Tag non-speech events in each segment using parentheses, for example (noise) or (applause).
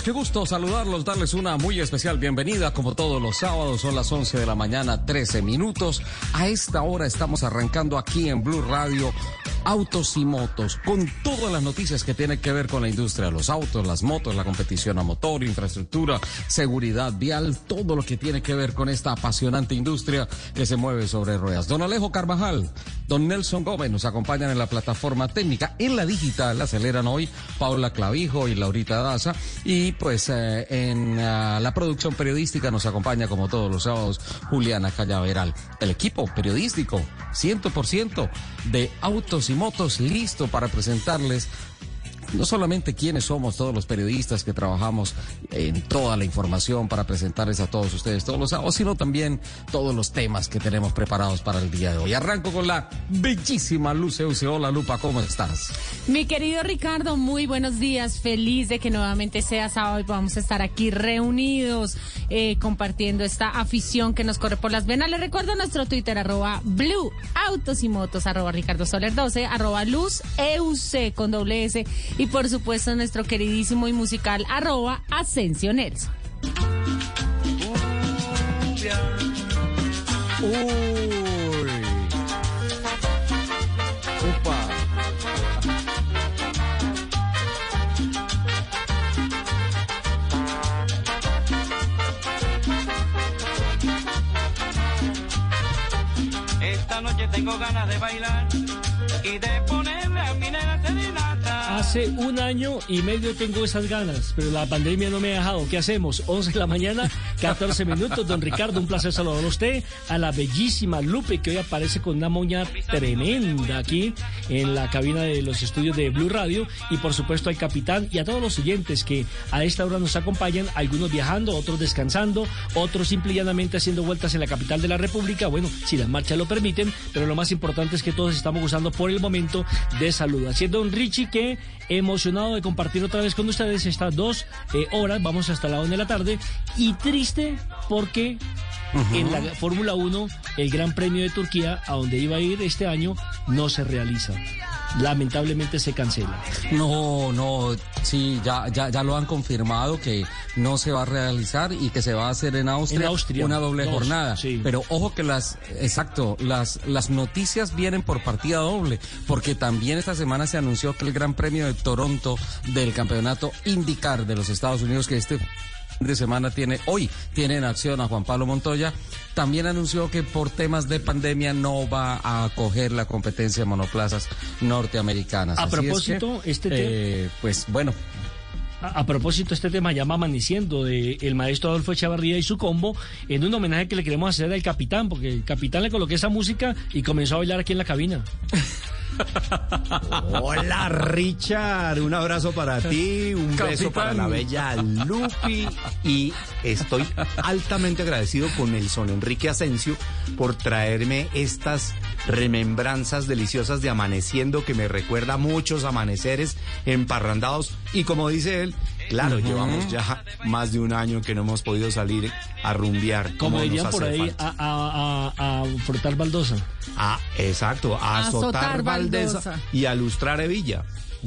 Qué gusto saludarlos, darles una muy especial bienvenida. Como todos los sábados, son las 11 de la mañana, 13 minutos. A esta hora estamos arrancando aquí en Blue Radio Autos y Motos, con todas las noticias que tienen que ver con la industria los autos, las motos, la competición a motor, infraestructura, seguridad vial, todo lo que tiene que ver con esta apasionante industria que se mueve sobre ruedas. Don Alejo Carvajal, don Nelson Gómez nos acompañan en la plataforma técnica. En la digital aceleran hoy Paula Clavijo y Laurita Daza. Y pues eh, en uh, la producción periodística nos acompaña como todos los sábados Juliana Callaveral. El equipo periodístico, 100% de autos y motos, listo para presentarles no solamente quiénes somos todos los periodistas que trabajamos en toda la información para presentarles a todos ustedes todos los sábados, sino también todos los temas que tenemos preparados para el día de hoy. Arranco con la bellísima Luce Hola Lupa, ¿cómo estás? Mi querido Ricardo, muy buenos días. Feliz de que nuevamente sea sábado y podamos estar aquí reunidos eh, compartiendo esta afición que nos corre por las venas. Les recuerdo nuestro Twitter, arroba Blue Autos y Motos, arroba Ricardo Soler 12, arroba Luz EUC con doble S y por supuesto nuestro queridísimo y musical arroba Asensio Nelson. Uy. Upa. Esta noche tengo ganas de bailar y de Hace un año y medio tengo esas ganas, pero la pandemia no me ha dejado. ¿Qué hacemos? (laughs) 11 de la mañana, 14 minutos. Don Ricardo, un placer saludar a usted, a la bellísima Lupe, que hoy aparece con una moña tremenda aquí en la cabina de los estudios de Blue Radio. Y por supuesto al capitán y a todos los oyentes que a esta hora nos acompañan, algunos viajando, otros descansando, otros simple y llanamente haciendo vueltas en la capital de la República. Bueno, si las marchas lo permiten, pero lo más importante es que todos estamos gozando por el momento de salud. Haciendo un Richie que emocionado de compartir otra vez con ustedes estas dos eh, horas, vamos hasta la una de la tarde, y triste porque en la Fórmula 1 el Gran Premio de Turquía, a donde iba a ir este año, no se realiza. Lamentablemente se cancela. No, no, sí, ya, ya, ya lo han confirmado que no se va a realizar y que se va a hacer en Austria, En Austria, una doble dos, jornada. sí. Pero ojo que las, exacto, las, las noticias vienen por partida doble, porque también esta semana se anunció que el Gran Premio de Toronto del campeonato IndyCar de los Estados Unidos, que este de semana tiene, hoy tiene en acción a Juan Pablo Montoya, también anunció que por temas de pandemia no va a acoger la competencia de monoplazas norteamericanas. A Así es propósito, que, este te- eh, pues bueno, A, a propósito, este tema llama amaneciendo de el maestro Adolfo Echavarría y su combo en un homenaje que le queremos hacer al capitán, porque el capitán le coloqué esa música y comenzó a bailar aquí en la cabina. (laughs) Hola Richard, un abrazo para ti, un beso para la bella Lupi. Y estoy altamente agradecido con Nelson Enrique Asensio por traerme estas remembranzas deliciosas de amaneciendo que me recuerda muchos amaneceres emparrandados y como dice él, claro, llevamos ya más de un año que no hemos podido salir a rumbear. Como nos dirían por hace ahí, falta. a, a, a, a frotar baldosa. Ah, exacto, a Azotar azotar baldosa. y a lustrar Evilla.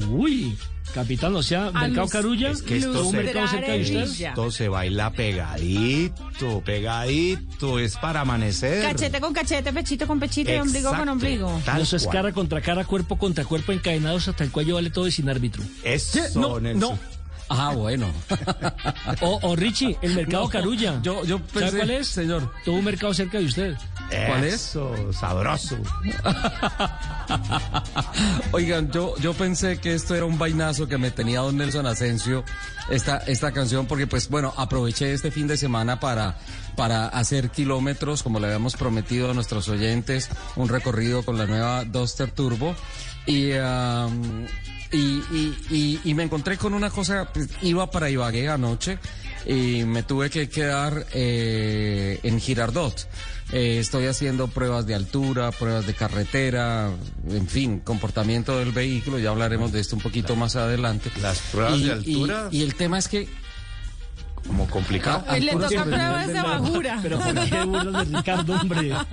Uy, capitán, o sea, Mercado Carulla, Es que esto ¿todo un se- mercado cerca de usted? Evilla. Esto se baila pegadito, pegadito, es para amanecer. Cachete con cachete, pechito con pechito y ombligo con ombligo. tal Eso es cual. cara contra cara, cuerpo contra cuerpo, encadenados hasta el cuello, vale todo y sin árbitro. Eso, no, Nelson. no. Ah, bueno. O, o Richie, el mercado No, Carulla. yo- yo ¿Sabe pensé, cuál es? señor. Todo un mercado cerca de usted. ¿Cuál es? Eso, sabroso. (laughs) Oigan, yo, yo pensé que esto era un vainazo que me tenía don Nelson Asensio, esta, esta canción, porque pues bueno, aproveché este fin de semana para, para hacer kilómetros, como le habíamos prometido a nuestros oyentes, un recorrido con la nueva Duster Turbo. Y, um, y, y, y, y me encontré con una cosa, pues, iba para Ibagué anoche y me tuve que quedar eh, en Girardot. Eh, estoy haciendo pruebas de altura, pruebas de carretera, en fin, comportamiento del vehículo, ya hablaremos de esto un poquito más adelante. Las pruebas Y- de altura, Y, y el tema es que como complicado. Ah, Le toca pruebas de bajura. Pero ¿por qué burlas de Ricardo, hombre? A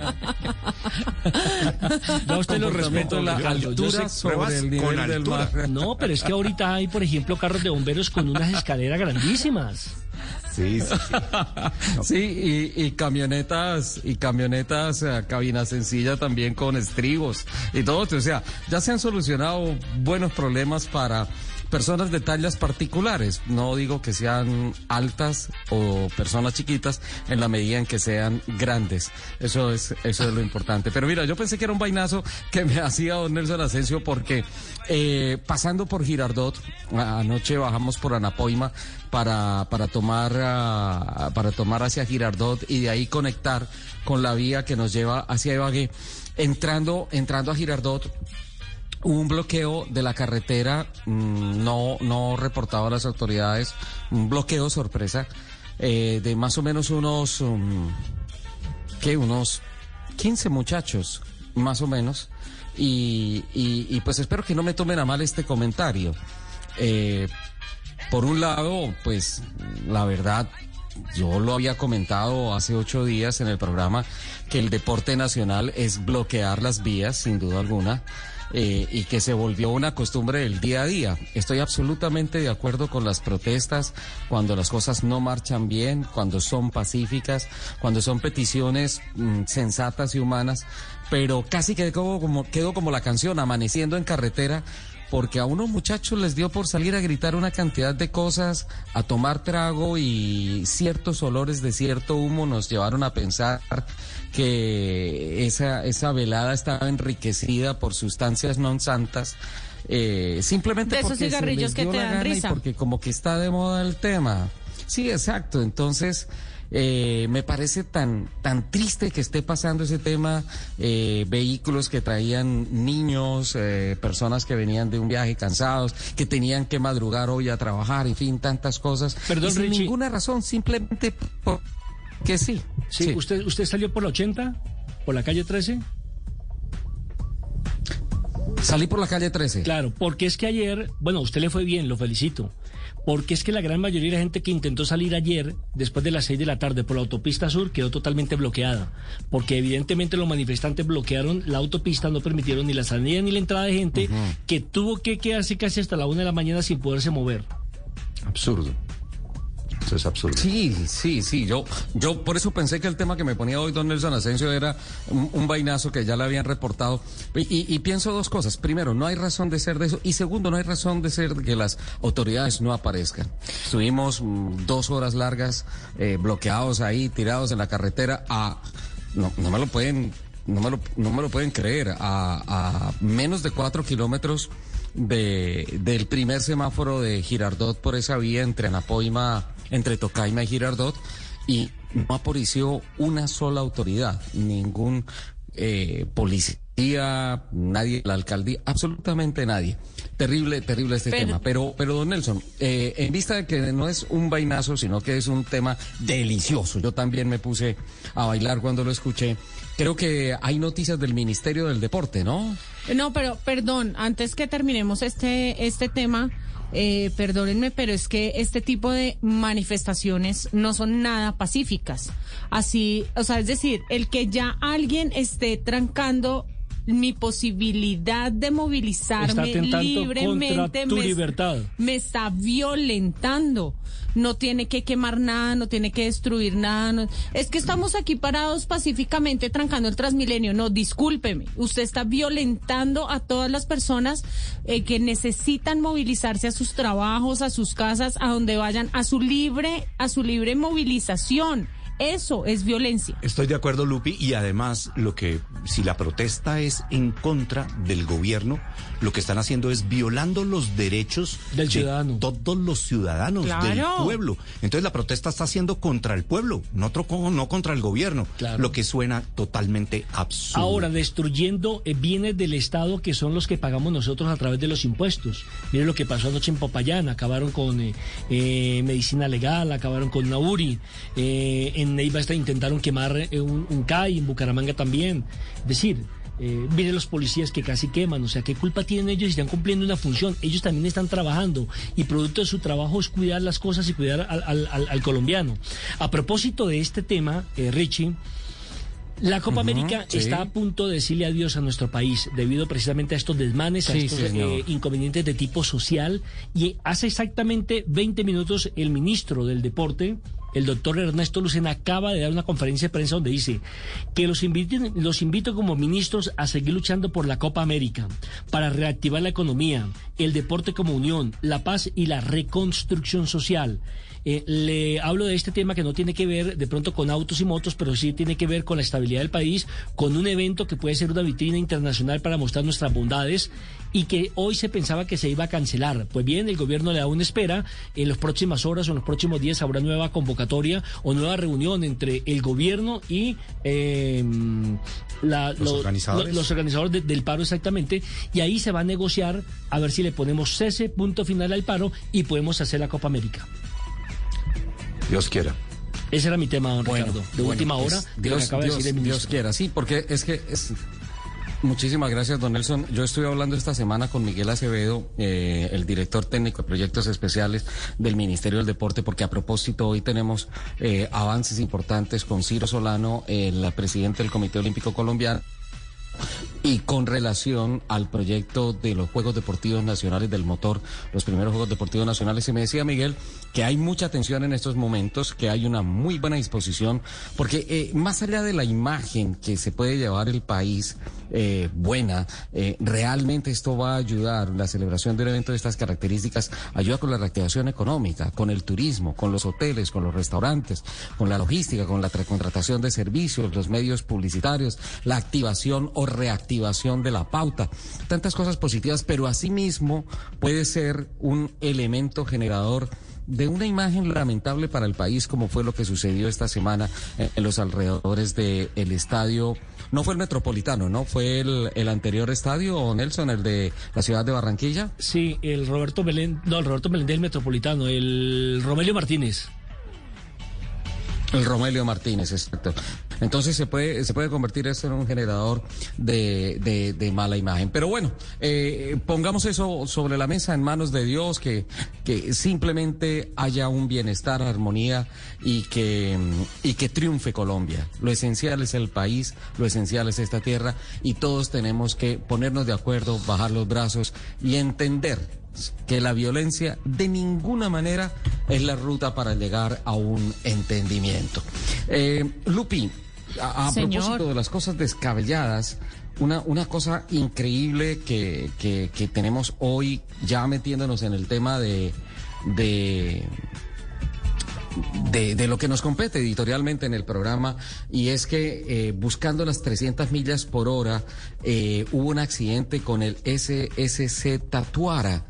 usted lo respeto, la Ricardo. Altura sobre el del mar. No, pero es que ahorita hay, por ejemplo, carros de bomberos con unas escaleras grandísimas. Sí, (laughs) sí, y, y camionetas, y camionetas, eh, cabina sencilla también con estribos y todo. O sea, ya se han solucionado buenos problemas para personas de tallas particulares. No digo que sean altas o personas chiquitas en la medida en que sean grandes. Eso es, eso es lo importante. Pero mira, yo pensé que era un vainazo que me (laughs) hacía don Nelson Asensio porque eh, pasando por Girardot, anoche bajamos por Anapoima para, para tomar para tomar hacia Girardot y de ahí conectar con la vía que nos lleva hacia Ibagué. Entrando, entrando a Girardot, un bloqueo de la carretera, mm, no, no reportado a las autoridades, un bloqueo sorpresa, eh, de más o menos unos, um. Unos 15 muchachos, más o menos. Y, y, y pues espero que no me tomen a mal este comentario. Eh, por un lado, pues la verdad, yo lo había comentado hace ocho días en el programa que el deporte nacional es bloquear las vías, sin duda alguna. Eh, y que se volvió una costumbre del día a día. Estoy absolutamente de acuerdo con las protestas cuando las cosas no marchan bien, cuando son pacíficas, cuando son peticiones mm, sensatas y humanas, pero casi quedó como, quedó como la canción, amaneciendo en carretera, porque a unos muchachos les dio por salir a gritar una cantidad de cosas, a tomar trago y ciertos olores de cierto humo nos llevaron a pensar que esa, esa velada estaba enriquecida por sustancias non santas. eh, simplemente De esos porque se cigarrillos les que dio te la dan gana y risa. porque como que está de moda el tema. Sí, exacto. Entonces, eh, me parece tan, tan triste que esté pasando ese tema, eh, vehículos que traían niños, eh, personas que venían de un viaje cansados, que tenían que madrugar hoy a trabajar, en fin, tantas cosas. Perdón, y sin Richie. ninguna razón, simplemente porque sí. Sí, Sí. ¿Usted, ¿Usted salió por la 80? ¿Por la calle 13? Salí por la calle 13. Claro, porque es que ayer, bueno, usted le fue bien, lo felicito. Porque es que la gran mayoría de la gente que intentó salir ayer, después de las 6 de la tarde, por la autopista sur, quedó totalmente bloqueada. Porque evidentemente los manifestantes bloquearon la autopista, no permitieron ni la salida ni la entrada de gente, que tuvo que quedarse casi hasta la 1 de la mañana sin poderse mover. Absurdo. Eso es absurdo. Sí, sí, sí. Yo, yo por eso pensé que el tema que me ponía hoy don Nelson Asensio era un, un vainazo que ya le habían reportado. Y, y- y pienso dos cosas. Primero, no hay razón de ser de eso. Y segundo, no hay razón de ser de que las autoridades no aparezcan. Estuvimos mm, dos horas largas eh, bloqueados ahí, tirados en la carretera a... No, no me lo pueden... No me lo, no me lo pueden creer. A, a menos de cuatro kilómetros de, del primer semáforo de Girardot por esa vía entre Anapoima, entre Tocaima y Girardot, y no apareció una sola autoridad, ningún eh, policía, nadie, la alcaldía, absolutamente nadie. Terrible, terrible este Pero- tema. Pero, pero don Nelson, eh, en vista de que no es un vainazo, sino que es un tema delicioso, yo también me puse a bailar cuando lo escuché. Creo que hay noticias del Ministerio del Deporte, ¿no? No, pero perdón, antes que terminemos este, este tema, eh, perdónenme, pero es que este tipo de manifestaciones no son nada pacíficas. Así, o sea, es decir, el que ya alguien esté trancando mi posibilidad de movilizarme libremente tu me, libertad. me está violentando. No tiene que quemar nada, no tiene que destruir nada. no- Es que estamos aquí parados pacíficamente trancando el Transmilenio. No, discúlpeme. Usted está violentando a todas las personas eh, que necesitan movilizarse a sus trabajos, a sus casas, a donde vayan, a su libre, a su libre movilización. Eso es violencia. Estoy de acuerdo, Lupi, y además lo que, si la protesta es en contra del gobierno, lo que están haciendo es violando los derechos Del de ciudadano. todos los ciudadanos Claro. del pueblo. Entonces la protesta está haciendo contra el pueblo, no, no contra el gobierno, Claro. lo que suena totalmente absurdo. Ahora, destruyendo eh, bienes del Estado que son los que pagamos nosotros a través de los impuestos. Miren lo que pasó anoche en Popayán, acabaron con eh, eh, medicina legal, acabaron con Nauri, eh, en Neiva hasta intentaron quemar eh, un, un CAI, en Bucaramanga también. Es decir, eh, miren los policías que casi queman, o sea, ¿qué culpa tienen ellos si están cumpliendo una función? Ellos también están trabajando y producto de su trabajo es cuidar las cosas y cuidar al, al- al- al colombiano. A propósito de este tema, eh, Richie, la Copa América sí. está a punto de decirle adiós a nuestro país debido precisamente a estos desmanes, a estos eh, inconvenientes de tipo social. Y hace exactamente 20 minutos el ministro del Deporte, el doctor Ernesto Lucena, acaba de dar una conferencia de prensa donde dice que los, inviten- los invito como ministros a seguir luchando por la Copa América, para reactivar la economía, el deporte como unión, la paz y la reconstrucción social. Eh, le hablo de este tema que no tiene que ver de pronto con autos y motos, pero sí tiene que ver con la estabilidad del país, con un evento que puede ser una vitrina internacional para mostrar nuestras bondades y que hoy se pensaba que se iba a cancelar. Pues bien, el gobierno le da una espera. En las próximas horas o en los próximos días habrá nueva convocatoria o nueva reunión entre el gobierno y eh, la- Los lo- organizadores. lo- los organizadores de- del paro exactamente. Y ahí se va a negociar a ver si le ponemos cese, punto final al paro y podemos hacer la Copa América. Dios quiera. Ese era mi tema, don Bueno, Ricardo. De bueno, última hora, es- de Dios, acaba de decir el Dios quiera, sí, porque es que es... Muchísimas gracias, don Nelson. Yo estuve hablando esta semana con Miguel Acevedo, eh, el director técnico de proyectos especiales del Ministerio del Deporte, porque a propósito hoy tenemos eh, avances importantes con Ciro Solano, el presidente del Comité Olímpico Colombiano. Y con relación al proyecto de los Juegos Deportivos Nacionales del Motor, los primeros Juegos Deportivos Nacionales, y me decía Miguel que hay mucha atención en estos momentos, que hay una muy buena disposición, porque eh, más allá de la imagen que se puede llevar el país eh, buena, eh, realmente esto va a ayudar, la celebración de un evento de estas características ayuda con la reactivación económica, con el turismo, con los hoteles, con los restaurantes, con la logística, con la tra- contratación de servicios, los medios publicitarios, la activación reactivación de la pauta, tantas cosas positivas, pero asimismo puede ser un elemento generador de una imagen lamentable para el país, como fue lo que sucedió esta semana en, en los alrededores del estadio. No fue el Metropolitano, ¿no? Fue el, el anterior estadio, Nelson, el de la ciudad de Barranquilla. Sí, el Roberto Belén, no, el Roberto Belén del Metropolitano, el Romelio Martínez. El Romelio Martínez, exacto. Entonces se puede, se puede convertir esto en un generador de, de, de mala imagen. Pero bueno, eh, pongamos eso sobre la mesa en manos de Dios, que, que simplemente haya un bienestar, armonía y que, y que triunfe Colombia. Lo esencial es el país, lo esencial es esta tierra y todos tenemos que ponernos de acuerdo, bajar los brazos y entender que la violencia de ninguna manera es la ruta para llegar a un entendimiento. Eh, Lupi, a, propósito de las cosas descabelladas, una, una cosa increíble que, que, que tenemos hoy, ya metiéndonos en el tema de, de de, de lo que nos compete editorialmente en el programa y es que eh, buscando las 300 millas por hora eh, hubo un accidente con el SSC Tatuara.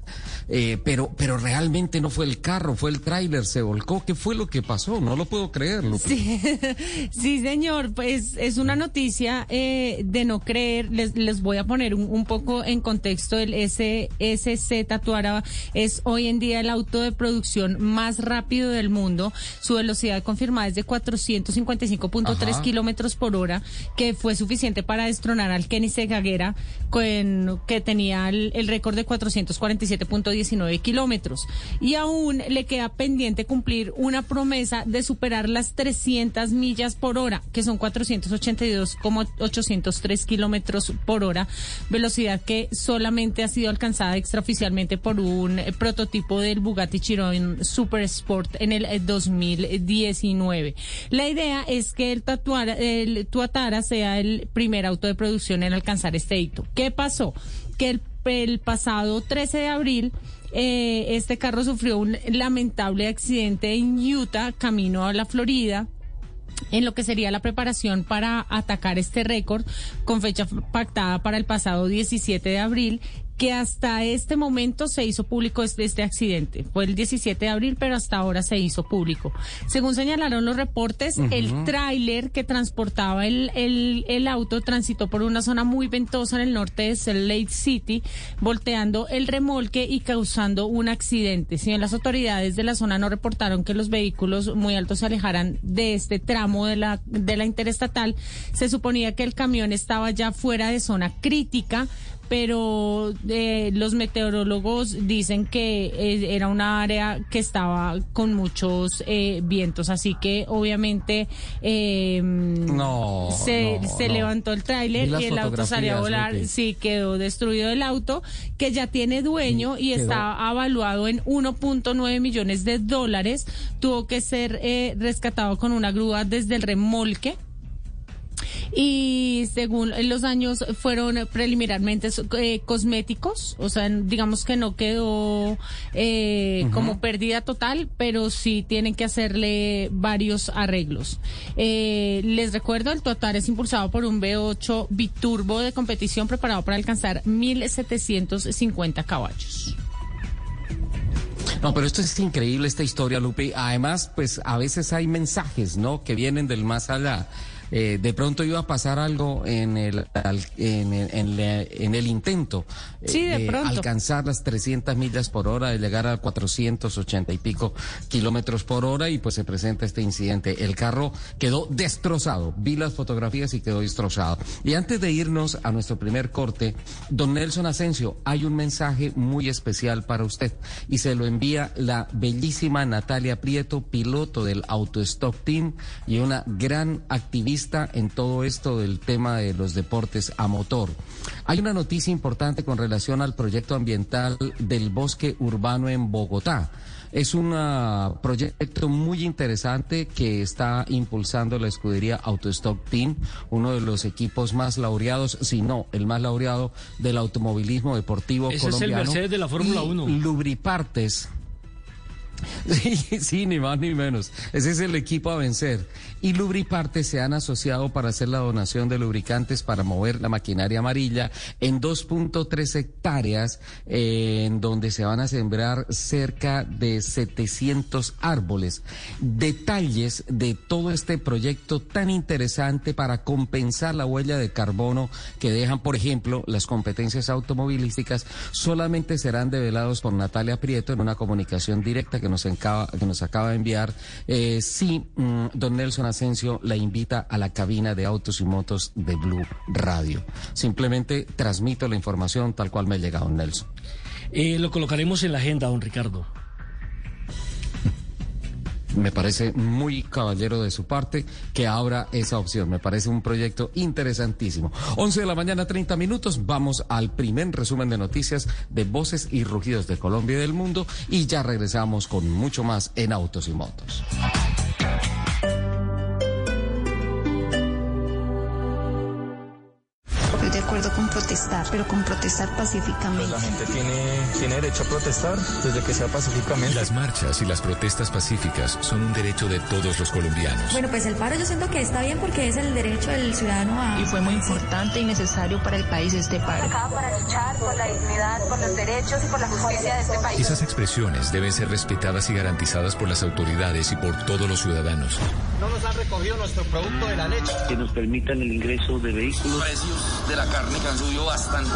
Eh, pero, pero realmente no fue el carro, fue el tráiler, se volcó. ¿Qué fue lo que pasó? No lo puedo creer. Sí, (laughs) sí, señor, pues es una noticia eh, de no creer. Les, les voy a poner un, un poco en contexto. El SSC Tatuara es hoy en día el auto de producción más rápido del mundo. Su velocidad confirmada es de 455.3 Ajá. kilómetros por hora, que fue suficiente para destronar al Kenny Segaguera, con, que tenía el, el récord de 447.19 kilómetros. Y aún le queda pendiente cumplir una promesa de superar las 300 millas por hora, que son 482,803 kilómetros por hora, velocidad que solamente ha sido alcanzada extraoficialmente por un prototipo del Bugatti Chiron Super Sport en el eh, 2019. La idea es que el, Tatuara, el Tuatara sea el primer auto de producción en alcanzar este hito. ¿Qué pasó? Que el, el pasado 13 de abril eh, este carro sufrió un lamentable accidente en Utah, camino a la Florida en lo que sería la preparación para atacar este récord con fecha pactada para el pasado 17 de abril que hasta este momento se hizo público este, este accidente. Fue el 17 de abril, pero hasta ahora se hizo público. Según señalaron los reportes, el tráiler que transportaba el, el, el, auto transitó por una zona muy ventosa en el norte de Salt Lake City, volteando el remolque y causando un accidente. Si bien las autoridades de la zona no reportaron que los vehículos muy altos se alejaran de este tramo de la, de la interestatal, se suponía que el camión estaba ya fuera de zona crítica pero eh, los meteorólogos dicen que eh, era una área que estaba con muchos eh, vientos, así que obviamente no, se, no, se no. levantó el tráiler y el auto salió a volar, sí, quedó destruido el auto, que ya tiene dueño y Quedó- está avaluado en 1.9 millones de dólares, tuvo que ser eh, rescatado con una grúa desde el remolque. Y según los daños fueron preliminarmente eh, cosméticos, o sea, digamos que no quedó eh, como pérdida total, pero sí tienen que hacerle varios arreglos. Eh, les recuerdo, el total es impulsado por un V8 biturbo de competición preparado para alcanzar 1.750 caballos. No, pero esto es increíble, esta historia, Lupe. Además, pues a veces hay mensajes, ¿no? Que vienen del más allá. Eh, de pronto iba a pasar algo en el, al- en, el- en la- en el intento eh, Sí, de alcanzar las 300 millas por hora, de llegar a 480 y pico kilómetros por hora y pues se presenta este incidente. El carro quedó destrozado. Vi las fotografías y quedó destrozado. Y antes de irnos a nuestro primer corte, don Nelson Asensio, hay un mensaje muy especial para usted y se lo envía la bellísima Natalia Prieto, piloto del Autostop Team y una gran activista en todo esto del tema de los deportes a motor. Hay una noticia importante con relación al proyecto ambiental del bosque urbano en Bogotá. Es un ah, proyecto muy interesante que está impulsando la escudería Autostock Team, uno de los equipos más laureados, si no el más laureado del automovilismo deportivo Ese es el colombiano. Mercedes de la Fórmula Y 1. Lubripartes. (laughs) Sí, sí, ni más ni menos. Ese es el equipo a vencer. Y Lubripartes se han asociado para hacer la donación de lubricantes para mover la maquinaria amarilla en 2.3 hectáreas, eh, en donde se van a sembrar cerca de 700 árboles. Detalles de todo este proyecto tan interesante para compensar la huella de carbono que dejan, por ejemplo, las competencias automovilísticas, solamente serán develados por Natalia Prieto en una comunicación directa que nos, encaba- que nos acaba de enviar. Eh, sí, mm, don Nelson Asensio la invita a la cabina de autos y motos de Blue Radio. Simplemente transmito la información tal cual me llega, don Nelson. Eh, lo colocaremos en la agenda, don Ricardo. Me parece muy caballero de su parte que abra esa opción. Me parece un proyecto interesantísimo. 11 de la mañana, 30 minutos. Vamos al primer resumen de noticias de voces y rugidos de Colombia y del mundo. Y ya regresamos con mucho más en Autos y Motos. De acuerdo con protestar, pero con protestar pacíficamente. La gente tiene, tiene derecho a protestar desde que sea pacíficamente. Las marchas y las protestas pacíficas son un derecho de todos los colombianos. Bueno, pues el paro yo siento que está bien porque es el derecho del ciudadano a... Y fue muy importante y necesario para el país este paro. para luchar por la dignidad, por los derechos y por la justicia de este país. Esas expresiones deben ser respetadas y garantizadas por las autoridades y por todos los ciudadanos. No nos han recogido nuestro producto de la leche. que nos permitan el ingreso de vehículos. precios de la carne que han subido bastante.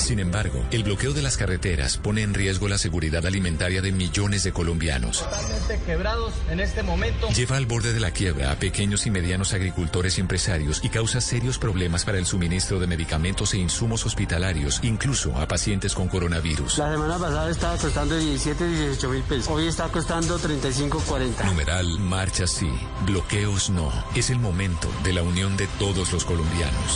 Sin embargo, el bloqueo de las carreteras pone en riesgo la seguridad alimentaria de millones de colombianos. Totalmente quebrados en este momento. Lleva al borde de la quiebra a pequeños y medianos agricultores y empresarios y causa serios problemas para el suministro de medicamentos e insumos hospitalarios, incluso a pacientes con coronavirus. La semana pasada estaba costando 17, 18 mil pesos. Hoy está costando 35, 40. Numeral Marcha sí, bloqueos no. Es el momento de la unión de todos los colombianos.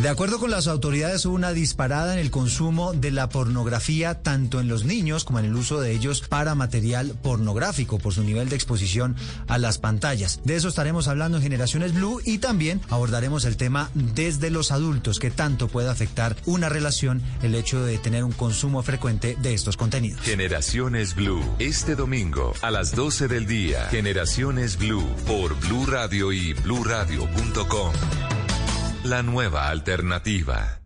De acuerdo con las autoridades, hubo una disparada en el consumo de la pornografía, tanto en los niños como en el uso de ellos para material pornográfico, por su nivel de exposición a las pantallas. De eso estaremos hablando en Generaciones Blue y también abordaremos el tema desde los adultos, que tanto puede afectar una relación el hecho de tener un consumo frecuente de estos contenidos. Generaciones Blue, este domingo a las 12 del día. Generaciones Blue por Blue Radio y bluradio.com. La nueva alternativa.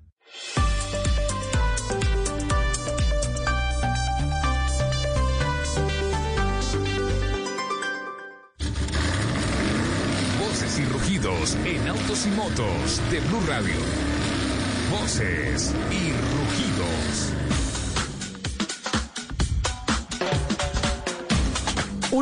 Voces y rugidos en autos y motos de Blue Radio. Voces y rugidos.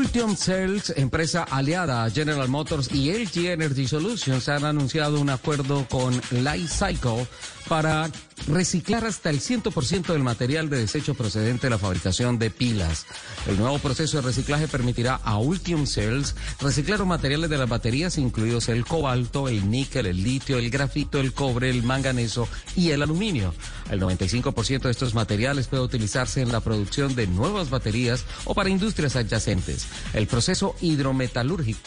Ultium Cells, empresa aliada a General Motors y LG Energy Solutions, han anunciado un acuerdo con Life Cycle para reciclar hasta el 100% del material de desecho procedente de la fabricación de pilas. El nuevo proceso de reciclaje permitirá a Ultium Cells reciclar los materiales de las baterías, incluidos el cobalto, el níquel, el litio, el grafito, el cobre, el manganeso y el aluminio. El 95% de estos materiales puede utilizarse en la producción de nuevas baterías o para industrias adyacentes. El proceso hidrometalúrgico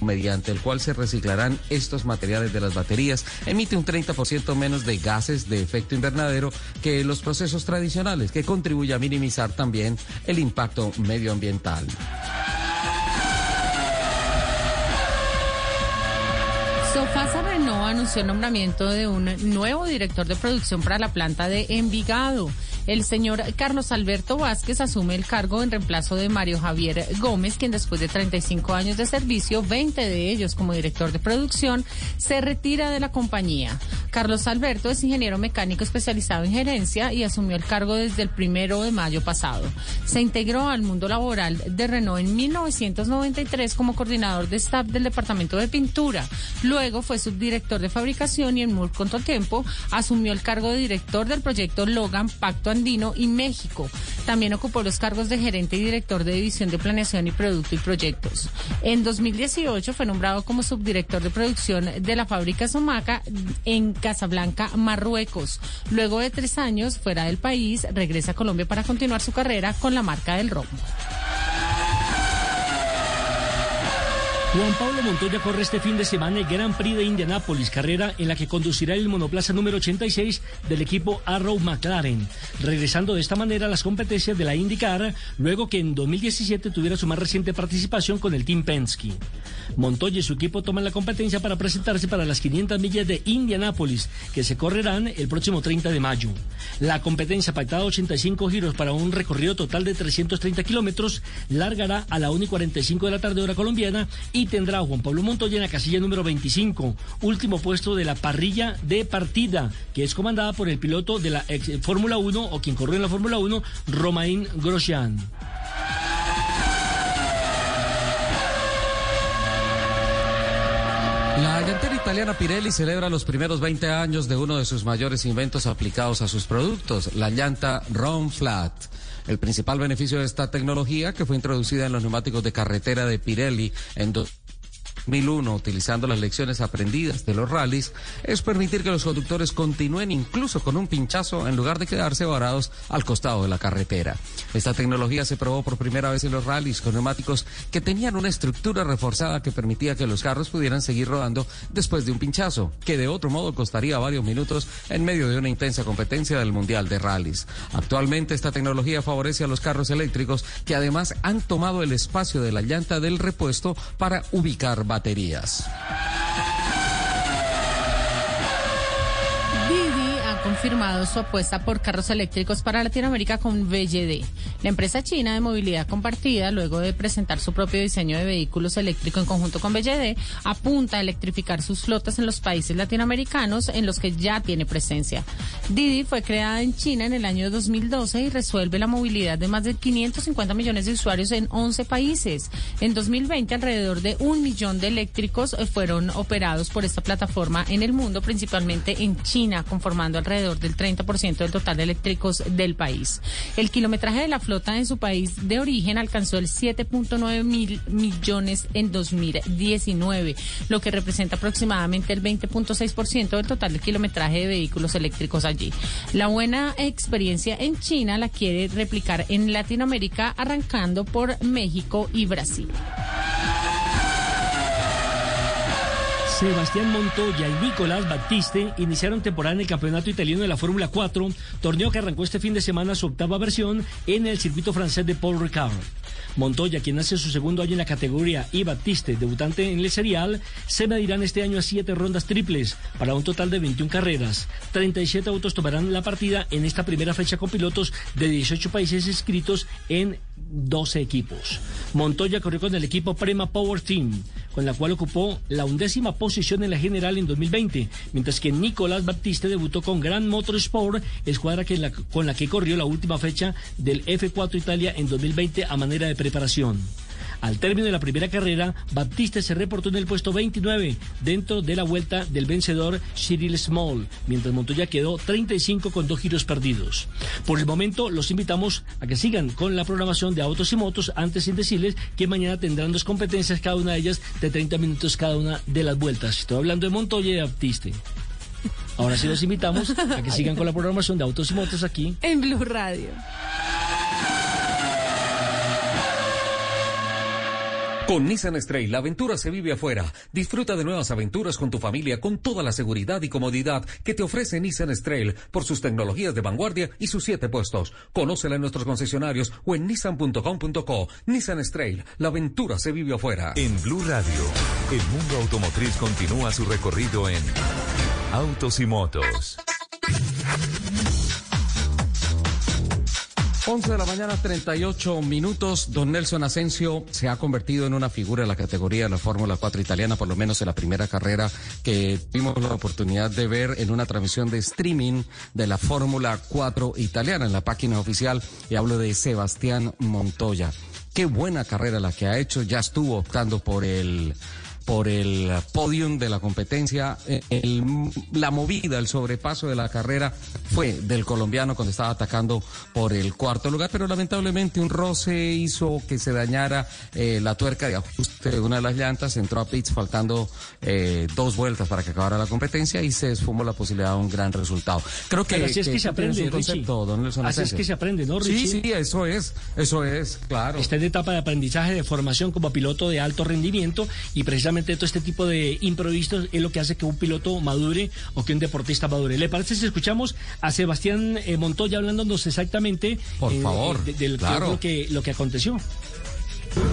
mediante el cual se reciclarán estos materiales de las baterías, emite un 30% menos de gases de efecto invernadero que los procesos tradicionales, que contribuye a minimizar también el impacto medioambiental. Sofasa Renault anunció el nombramiento de un nuevo director de producción para la planta de Envigado. El señor Carlos Alberto Vázquez asume el cargo en reemplazo de Mario Javier Gómez, quien después de 35 años de servicio, 20 de ellos como director de producción, se retira de la compañía. Carlos Alberto es ingeniero mecánico especializado en gerencia y asumió el cargo desde el primero de mayo pasado. Se integró al mundo laboral de Renault en 1993 como coordinador de staff del departamento de pintura. Luego fue subdirector de fabricación y en muy corto tiempo asumió el cargo de director del proyecto Logan Pacto Andino y México. También ocupó los cargos de gerente y director de división de planeación y producto y proyectos. En 2018 fue nombrado como subdirector de producción de la fábrica Somaca en Casablanca, Marruecos. Luego de tres años fuera del país, regresa a Colombia para continuar su carrera con la marca del romo. Juan Pablo Montoya corre este fin de semana el Gran Prix de Indianápolis, carrera en la que conducirá el monoplaza número 86 del equipo Arrow McLaren, regresando de esta manera a las competencias de la IndyCar, luego que en 2017 tuviera su más reciente participación con el Team Penske. Montoya y su equipo toman la competencia para presentarse para las 500 millas de Indianápolis, que se correrán el próximo 30 de mayo. La competencia pactada 85 giros para un recorrido total de 330 kilómetros largará a la 1 y 45 de la tarde hora colombiana y tendrá a Juan Pablo Montoya en la casilla número 25, último puesto de la parrilla de partida, que es comandada por el piloto de la Fórmula 1 o quien corrió en la Fórmula 1, Romain Grosjean. La llantera italiana Pirelli celebra los primeros 20 años de uno de sus mayores inventos aplicados a sus productos, la llanta Ron Flat. El principal beneficio de esta tecnología, que fue introducida en los neumáticos de carretera de Pirelli en 2001, utilizando las lecciones aprendidas de los rallies, es permitir que los conductores continúen incluso con un pinchazo en lugar de quedarse varados al costado de la carretera. Esta tecnología se probó por primera vez en los rallies con neumáticos que tenían una estructura reforzada que permitía que los carros pudieran seguir rodando después de un pinchazo, que de otro modo costaría varios minutos en medio de una intensa competencia del Mundial de Rallies. Actualmente esta tecnología favorece a los carros eléctricos que además han tomado el espacio de la llanta del repuesto para ubicar baterías. Confirmado su apuesta por carros eléctricos para Latinoamérica con BYD. La empresa china de movilidad compartida, luego de presentar su propio diseño de vehículos eléctricos en conjunto con BYD, apunta a electrificar sus flotas en los países latinoamericanos en los que ya tiene presencia. Didi fue creada en China en el año 2012 y resuelve la movilidad de más de 550 millones de usuarios en 11 países. En 2020, alrededor de un millón de eléctricos fueron operados por esta plataforma en el mundo, principalmente en China, conformando alrededor del 30% del total de eléctricos del país. El kilometraje de la flota en su país de origen alcanzó el 7.9 mil millones en 2019, lo que representa aproximadamente el 20.6% del total de kilometraje de vehículos eléctricos allí. La buena experiencia en China la quiere replicar en Latinoamérica, arrancando por México y Brasil. Sebastián Montoya y Nicolás Battiste iniciaron temporada en el Campeonato Italiano de la Fórmula 4, torneo que arrancó este fin de semana su octava versión en el circuito francés de Paul Ricard. Montoya, quien hace su segundo año en la categoría, y Battiste, debutante en el serial, se medirán este año a siete rondas triples para un total de 21 carreras. 37 autos tomarán la partida en esta primera fecha con pilotos de 18 países inscritos en 12 equipos. Montoya corrió con el equipo Prema Power Team, con la cual ocupó la undécima posición en la general en 2020, mientras que Nicolás Baptiste debutó con Grand Motorsport, escuadra con la que corrió la última fecha del F4 Italia en 2020 a manera de preparación. Al término de la primera carrera, Baptiste se reportó en el puesto 29 dentro de la vuelta del vencedor Cyril Small, mientras Montoya quedó 35 con dos giros perdidos. Por el momento, los invitamos a que sigan con la programación de autos y motos, antes sin decirles que mañana tendrán dos competencias, cada una de ellas de 30 minutos cada una de las vueltas. Estoy hablando de Montoya y de Baptiste. Ahora sí los invitamos a que sigan con la programación de autos y motos aquí en Blue Radio. Con Nissan Stray, la aventura se vive afuera. Disfruta de nuevas aventuras con tu familia con toda la seguridad y comodidad que te ofrece Nissan Stray por sus tecnologías de vanguardia y sus siete puestos. Conócela en nuestros concesionarios o en nissan.com.co. Nissan Stray, la aventura se vive afuera. En Blue Radio, el mundo automotriz continúa su recorrido en Autos y Motos. 11 de la mañana, 38 minutos. Don Nelson Asensio se ha convertido en una figura de la categoría de la Fórmula 4 italiana, por lo menos en la primera carrera que tuvimos la oportunidad de ver en una transmisión de streaming de la Fórmula 4 italiana en la página oficial. Y hablo de Sebastián Montoya. Qué buena carrera la que ha hecho. Ya estuvo optando por el por el podium de la competencia. Eh, el, la movida, el sobrepaso de la carrera fue del colombiano cuando estaba atacando por el cuarto lugar, pero lamentablemente un roce hizo que se dañara eh, la tuerca de ajuste de una de las llantas, entró a pits faltando eh, dos vueltas para que acabara la competencia y se esfumó la posibilidad de un gran resultado. Creo que, así es que, se aprende, un concepto, don Nelson Así es que se aprende, ¿no, Richie? Sí, sí, eso es, eso es, claro. Está en etapa de aprendizaje, de formación como piloto de alto rendimiento y precisamente todo este tipo de improvisos es lo que hace que un piloto madure o que un deportista madure. ¿Le parece si escuchamos a Sebastián eh, Montoya hablándonos exactamente Por eh, favor, de, del claro. lo que lo que aconteció?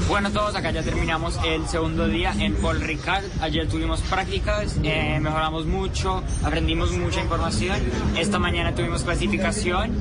Bueno todos, acá ya terminamos el segundo día en Paul Ricard. Ayer tuvimos prácticas, eh, mejoramos mucho, aprendimos mucha información. Esta mañana tuvimos clasificación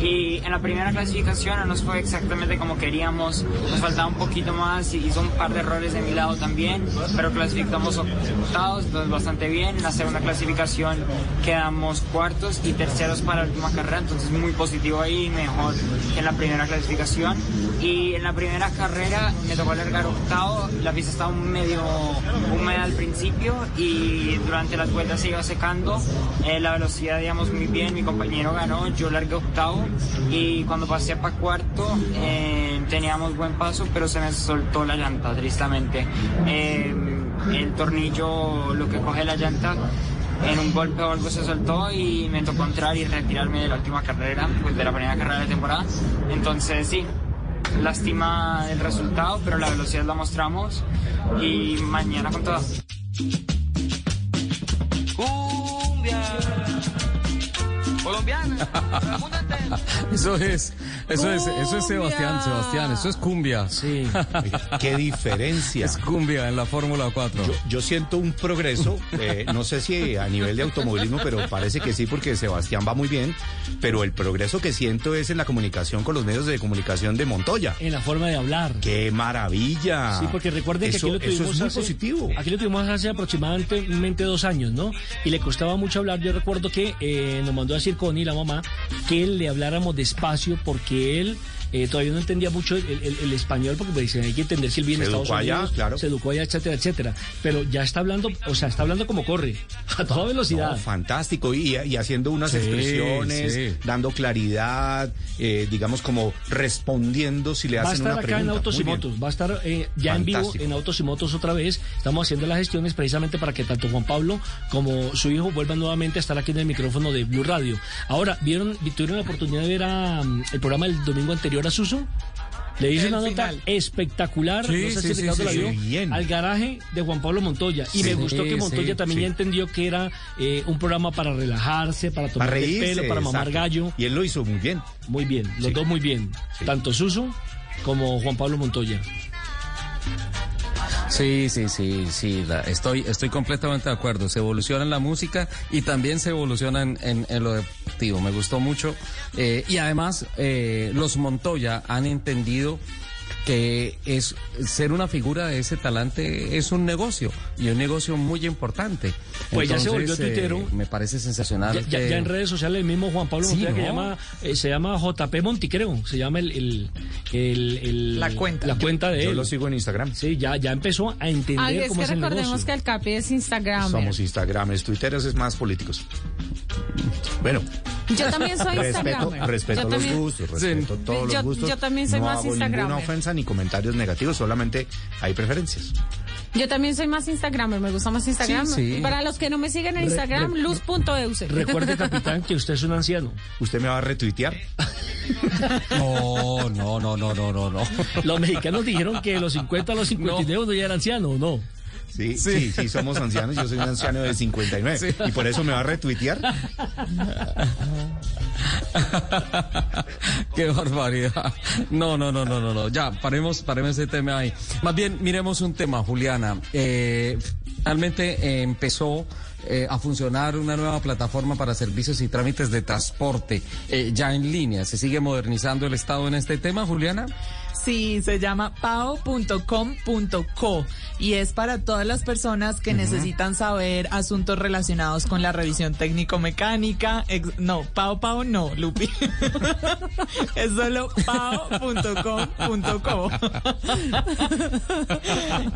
y en la primera clasificación no nos fue exactamente como queríamos. Nos faltaba un poquito más y hizo un par de errores de mi lado también, pero clasificamos octavos, entonces bastante bien. En la segunda clasificación quedamos cuartos y terceros para la última carrera, entonces muy positivo ahí, mejor que en la primera clasificación. Y en la primera carrera me tocó alargar octavo, la pista estaba medio húmeda al principio y durante las vueltas se iba secando, eh, la velocidad digamos muy bien, mi compañero ganó, yo largué octavo y cuando pasé para cuarto eh, teníamos buen paso pero se me soltó la llanta tristemente. Eh, el tornillo, lo que coge la llanta, en un golpe o algo se soltó y me tocó entrar y retirarme de la última carrera, pues de la primera carrera de temporada. Entonces sí, lástima el resultado, pero la velocidad la mostramos y mañana con todo. Colombiana. (laughs) Eso es, eso es, eso es Sebastián, Sebastián, eso es cumbia. Sí. (laughs) Qué diferencia. Es cumbia en la Fórmula 4. Yo, yo, siento un progreso, eh, no sé si a nivel de automovilismo, pero parece que sí, porque Sebastián va muy bien, pero el progreso que siento es en la comunicación con los medios de comunicación de Montoya. En la forma de hablar. ¡Qué maravilla! Sí, porque recuerden que eso, aquí lo tuvimos eso es muy hace, positivo. Aquí lo tuvimos hace aproximadamente dos años, ¿no? Y le costaba mucho hablar. Yo recuerdo que eh, nos mandó a decir Connie, la mamá, que le habláramos despacio porque él eh, todavía no entendía mucho el, el- el español porque me dicen, hay que entender si él viene Se de Estados educó allá, Unidos, claro. se educó allá, etcétera, etcétera. Pero ya está hablando, o sea, está hablando como corre, (laughs) a toda velocidad. No, fantástico. Y, y haciendo unas Sí, expresiones, sí. dando claridad, eh, digamos como respondiendo si le Va a hacen estar una acá pregunta. en Autos y bien. Motos, va a estar eh, ya en vivo en Autos y Motos otra vez. Estamos haciendo las gestiones precisamente para que tanto Juan Pablo como su hijo vuelvan nuevamente a estar aquí en el micrófono de Blue Radio. Ahora, ¿vieron, tuvieron la oportunidad de ver a, mm, el programa del domingo anterior a Suso? Le hice El una nota final. espectacular, Sí, no sé sí, si sí, Ricardo sí, la sí. vio, al garaje de Juan Pablo Montoya. Y Sí, me gustó que Montoya sí, también sí. ya entendió que era eh, un programa para relajarse, para tomar Para el pelo, para mamar exacto. gallo. Y él lo hizo muy bien. Muy bien, los Sí. dos muy bien. Sí. Tanto Suso como Juan Pablo Montoya. Sí, sí, sí, sí, la- estoy, estoy completamente de acuerdo. Se evoluciona en la música y también se evoluciona en, lo deportivo. Me gustó mucho. Eh, y además, eh, los Montoya han entendido que es ser una figura de ese talante es un negocio y un negocio muy importante. Pues ya se volvió eh, tuitero. me parece sensacional. Ya, ya- que- ya en redes sociales el mismo Juan Pablo Sí, Montoya que ¿no? llama, eh, se llama JP Monti, creo. Se llama el, el, el- el- La cuenta. La cuenta de Yo él. lo sigo en Instagram. Sí, ya, ya empezó a entender Ay, es cómo que es el recordemos negocio. que el Capi es Instagram. Somos Instagramers, Twitteros es más políticos. Bueno, Yo también soy respeto, Instagramer. respeto Yo los también- gustos, respeto todos Yo- los gustos. yo también soy no más hago Instagramer. ninguna ofensa ni comentarios negativos, solamente hay preferencias. Yo también soy más Instagramer, me gusta más Instagram. Sí, sí. Para los que no me siguen en Instagram, luz.euse. Recuerde, (laughs) capitán, que usted es un anciano. ¿Usted me va a retuitear? (laughs) No, no, no, no, no, no, no. Los mexicanos dijeron que de los 50 a los 59 uno ya era anciano, ¿o no? Sí, sí, sí, somos ancianos. Yo soy un anciano de 59. ¿Y por eso me va a retuitear? (laughs) Qué barbaridad. No, no, no, no, no, no. Ya, paremos, paremos ese tema ahí. Más bien, miremos un tema, Juliana. Eh, finalmente eh, empezó eh, a funcionar una nueva plataforma para servicios y trámites de transporte eh, ya en línea. ¿Se sigue modernizando el Estado en este tema, Juliana? Sí, se llama pao.com.co y es para todas las personas que necesitan saber asuntos relacionados con la revisión técnico-mecánica. No, pao, pao, no, Lupi. (laughs) es solo pao.com.co.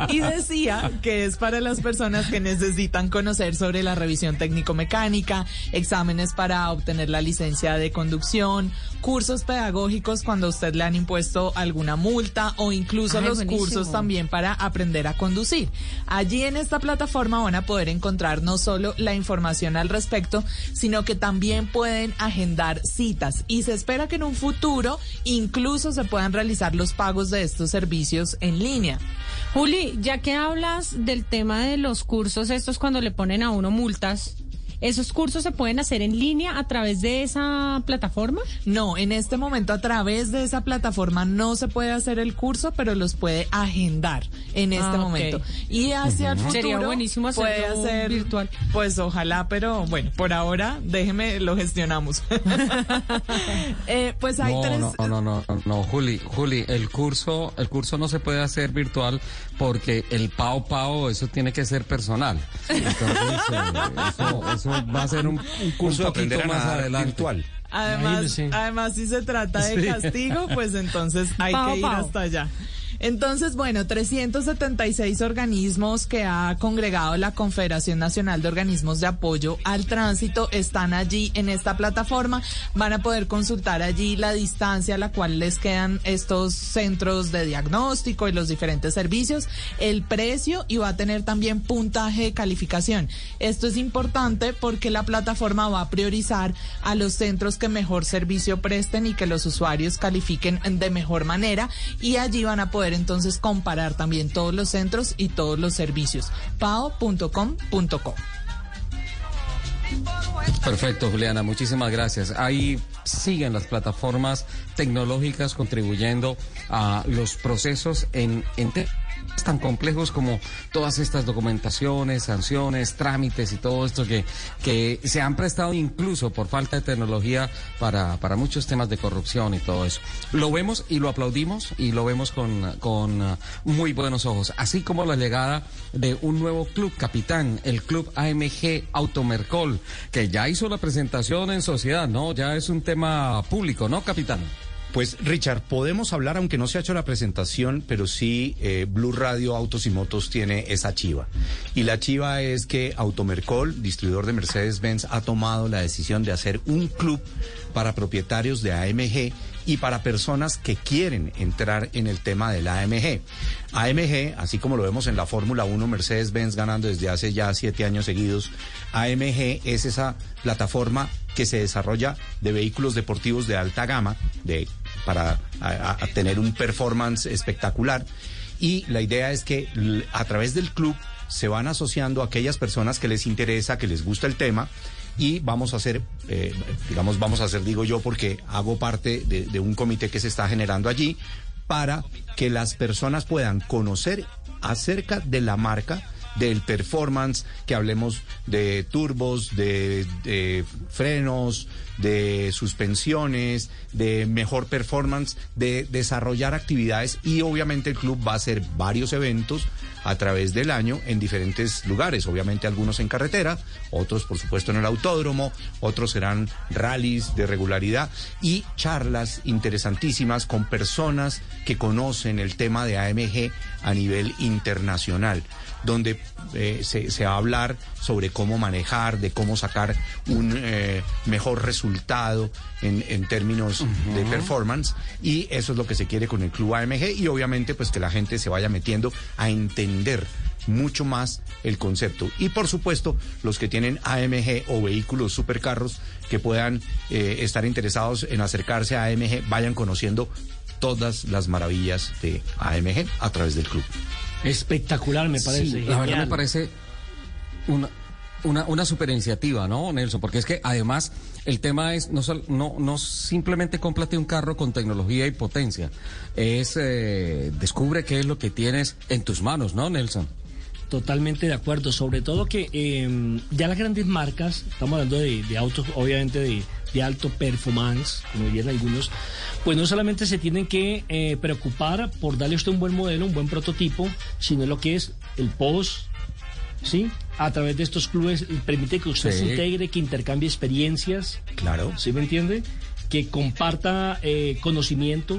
y decía que es para las personas que necesitan conocer sobre la revisión técnico-mecánica, exámenes para obtener la licencia de conducción, cursos pedagógicos cuando a usted le han impuesto alguna multa o incluso Ay, los buenísimo. cursos también para aprender a conducir. Allí en esta plataforma van a poder encontrar no solo la información al respecto, sino que también pueden agendar citas y se espera que en un futuro incluso se puedan realizar los pagos de estos servicios en línea. Juli, ya que hablas del tema de los cursos, estos cuando le ponen a uno multas, ¿esos cursos se pueden hacer en línea a través de esa plataforma? No, en este momento a través de esa plataforma no se puede hacer el curso, pero los puede agendar en este Ah, momento. Y hacia el futuro Sería buenísimo hacerlo puede hacer virtual. Pues ojalá, pero bueno, por ahora déjeme lo gestionamos. (laughs) Eh, pues hay no, tres. no, no, no, no, no, Juli, Juli, el curso, el curso no se puede hacer virtual porque el pao pao, eso tiene que ser personal. (laughs) Entonces, eh, eso, eso va a ser un, un Curso de poquito aprender a más nadar adelante. virtual. Además, Imagínese. además, si se trata de Sí. castigo, pues entonces hay Pao, que ir pao. hasta allá. Entonces, bueno, 376 organismos que ha congregado la Confederación Nacional de Organismos de Apoyo al Tránsito están allí en esta plataforma. Van a poder consultar allí la distancia a la cual les quedan estos centros de diagnóstico y los diferentes servicios, el precio y va a tener también puntaje de calificación. Esto es importante porque la plataforma va a priorizar a los centros que mejor servicio presten y que los usuarios califiquen de mejor manera y allí van a poder entonces comparar también todos los centros y todos los servicios. pao.com.co. Perfecto, Juliana, muchísimas gracias. Ahí siguen las plataformas tecnológicas contribuyendo a los procesos en, en tan complejos como todas estas documentaciones, sanciones, trámites y todo esto que, que se han prestado incluso por falta de tecnología para, para muchos temas de corrupción y todo eso. Lo vemos y lo aplaudimos y lo vemos con, con uh, muy buenos ojos, así como la llegada de un nuevo club capitán, el club AMG Automercol, que ya hizo la presentación en sociedad, ¿no? Ya es un tema público, ¿no, capitán? Pues Richard, podemos hablar, aunque no se ha hecho la presentación, pero sí eh, Blue Radio Autos y Motos tiene esa chiva. Y la chiva es que Automercol, distribuidor de Mercedes-Benz, ha tomado la decisión de hacer un club para propietarios de AMG y para personas que quieren entrar en el tema del AMG. AMG, así como lo vemos en la Fórmula 1, Mercedes-Benz ganando desde hace ya siete años seguidos, AMG es esa plataforma que se desarrolla de vehículos deportivos de alta gama, de, para tener un performance espectacular. Y la idea es que a través del club se van asociando aquellas personas que les interesa, que les gusta el tema, y vamos a hacer, eh, digamos, vamos a hacer, digo yo, porque hago parte de, un comité que se está generando allí para que las personas puedan conocer acerca de la marca, del performance, que hablemos de turbos, de, de frenos, de suspensiones, de mejor performance, de desarrollar actividades y obviamente el club va a hacer varios eventos a través del año en diferentes lugares, obviamente algunos en carretera, otros por supuesto en el autódromo, otros serán rallies de regularidad y charlas interesantísimas con personas que conocen el tema de AMG a nivel internacional donde eh, se, se va a hablar sobre cómo manejar, de cómo sacar un eh, mejor resultado en, en términos de performance. Y eso es lo que se quiere con el club AMG y obviamente pues que la gente se vaya metiendo a entender mucho más el concepto. Y por supuesto los que tienen AMG o vehículos supercarros que puedan eh, estar interesados en acercarse a AMG vayan conociendo todas las maravillas de AMG a través del club. Espectacular, me parece. Sí, la verdad me parece una, una, una super iniciativa, ¿no, Nelson? Porque es que además el tema es no, no, no simplemente cómprate un carro con tecnología y potencia, es eh, descubre qué es lo que tienes en tus manos, ¿no, Nelson? Totalmente de acuerdo, sobre todo que eh, ya las grandes marcas, estamos hablando de, de autos obviamente de, de alto performance, como dirían algunos, pues no solamente se tienen que eh, preocupar por darle a usted un buen modelo, un buen prototipo, sino lo que es el post, ¿sí? A través de estos clubes permite que usted Sí. se integre, que intercambie experiencias. Claro. ¿Sí me entiende? Que comparta eh, conocimiento.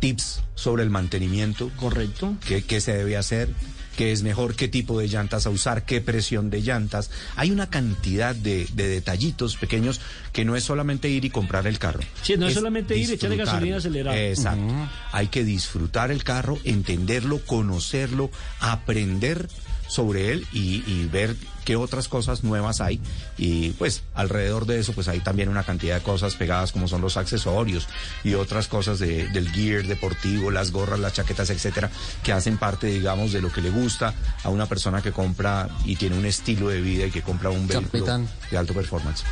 Tips sobre el mantenimiento. Correcto. ¿Qué, qué se debe hacer? ¿Qué es mejor? ¿Qué tipo de llantas a usar? ¿Qué presión de llantas? Hay una cantidad de, de detallitos pequeños que no es solamente ir y comprar el carro. Sí, no es solamente ir, echarle disfrutarlo. gasolina, acelerar. Exacto. Hay que disfrutar el carro, entenderlo, conocerlo, aprender sobre él y, y ver qué otras cosas nuevas hay y pues alrededor de eso pues hay también una cantidad de cosas pegadas como son los accesorios y otras cosas de- del gear deportivo, las gorras, las chaquetas, etcétera, que hacen parte digamos de lo que le gusta a una persona que compra y tiene un estilo de vida y que compra un vehículo Capitán. de alto performance.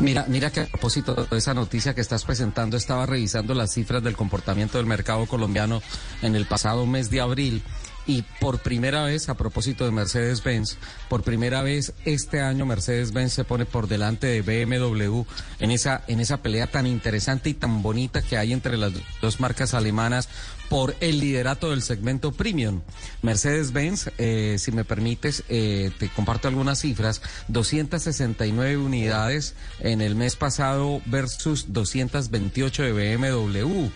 Mira, mira que a propósito de esa noticia que estás presentando, estaba revisando las cifras del comportamiento del mercado colombiano en el pasado mes de abril y por primera vez, a propósito de Mercedes-Benz, por primera vez este año Mercedes-Benz se pone por delante de BMW en esa, en esa pelea tan interesante y tan bonita que hay entre las dos marcas alemanas por el liderato del segmento premium. Mercedes-Benz, eh, si me permites, eh, te comparto algunas cifras, 269 unidades en el mes pasado versus 228 de BMW.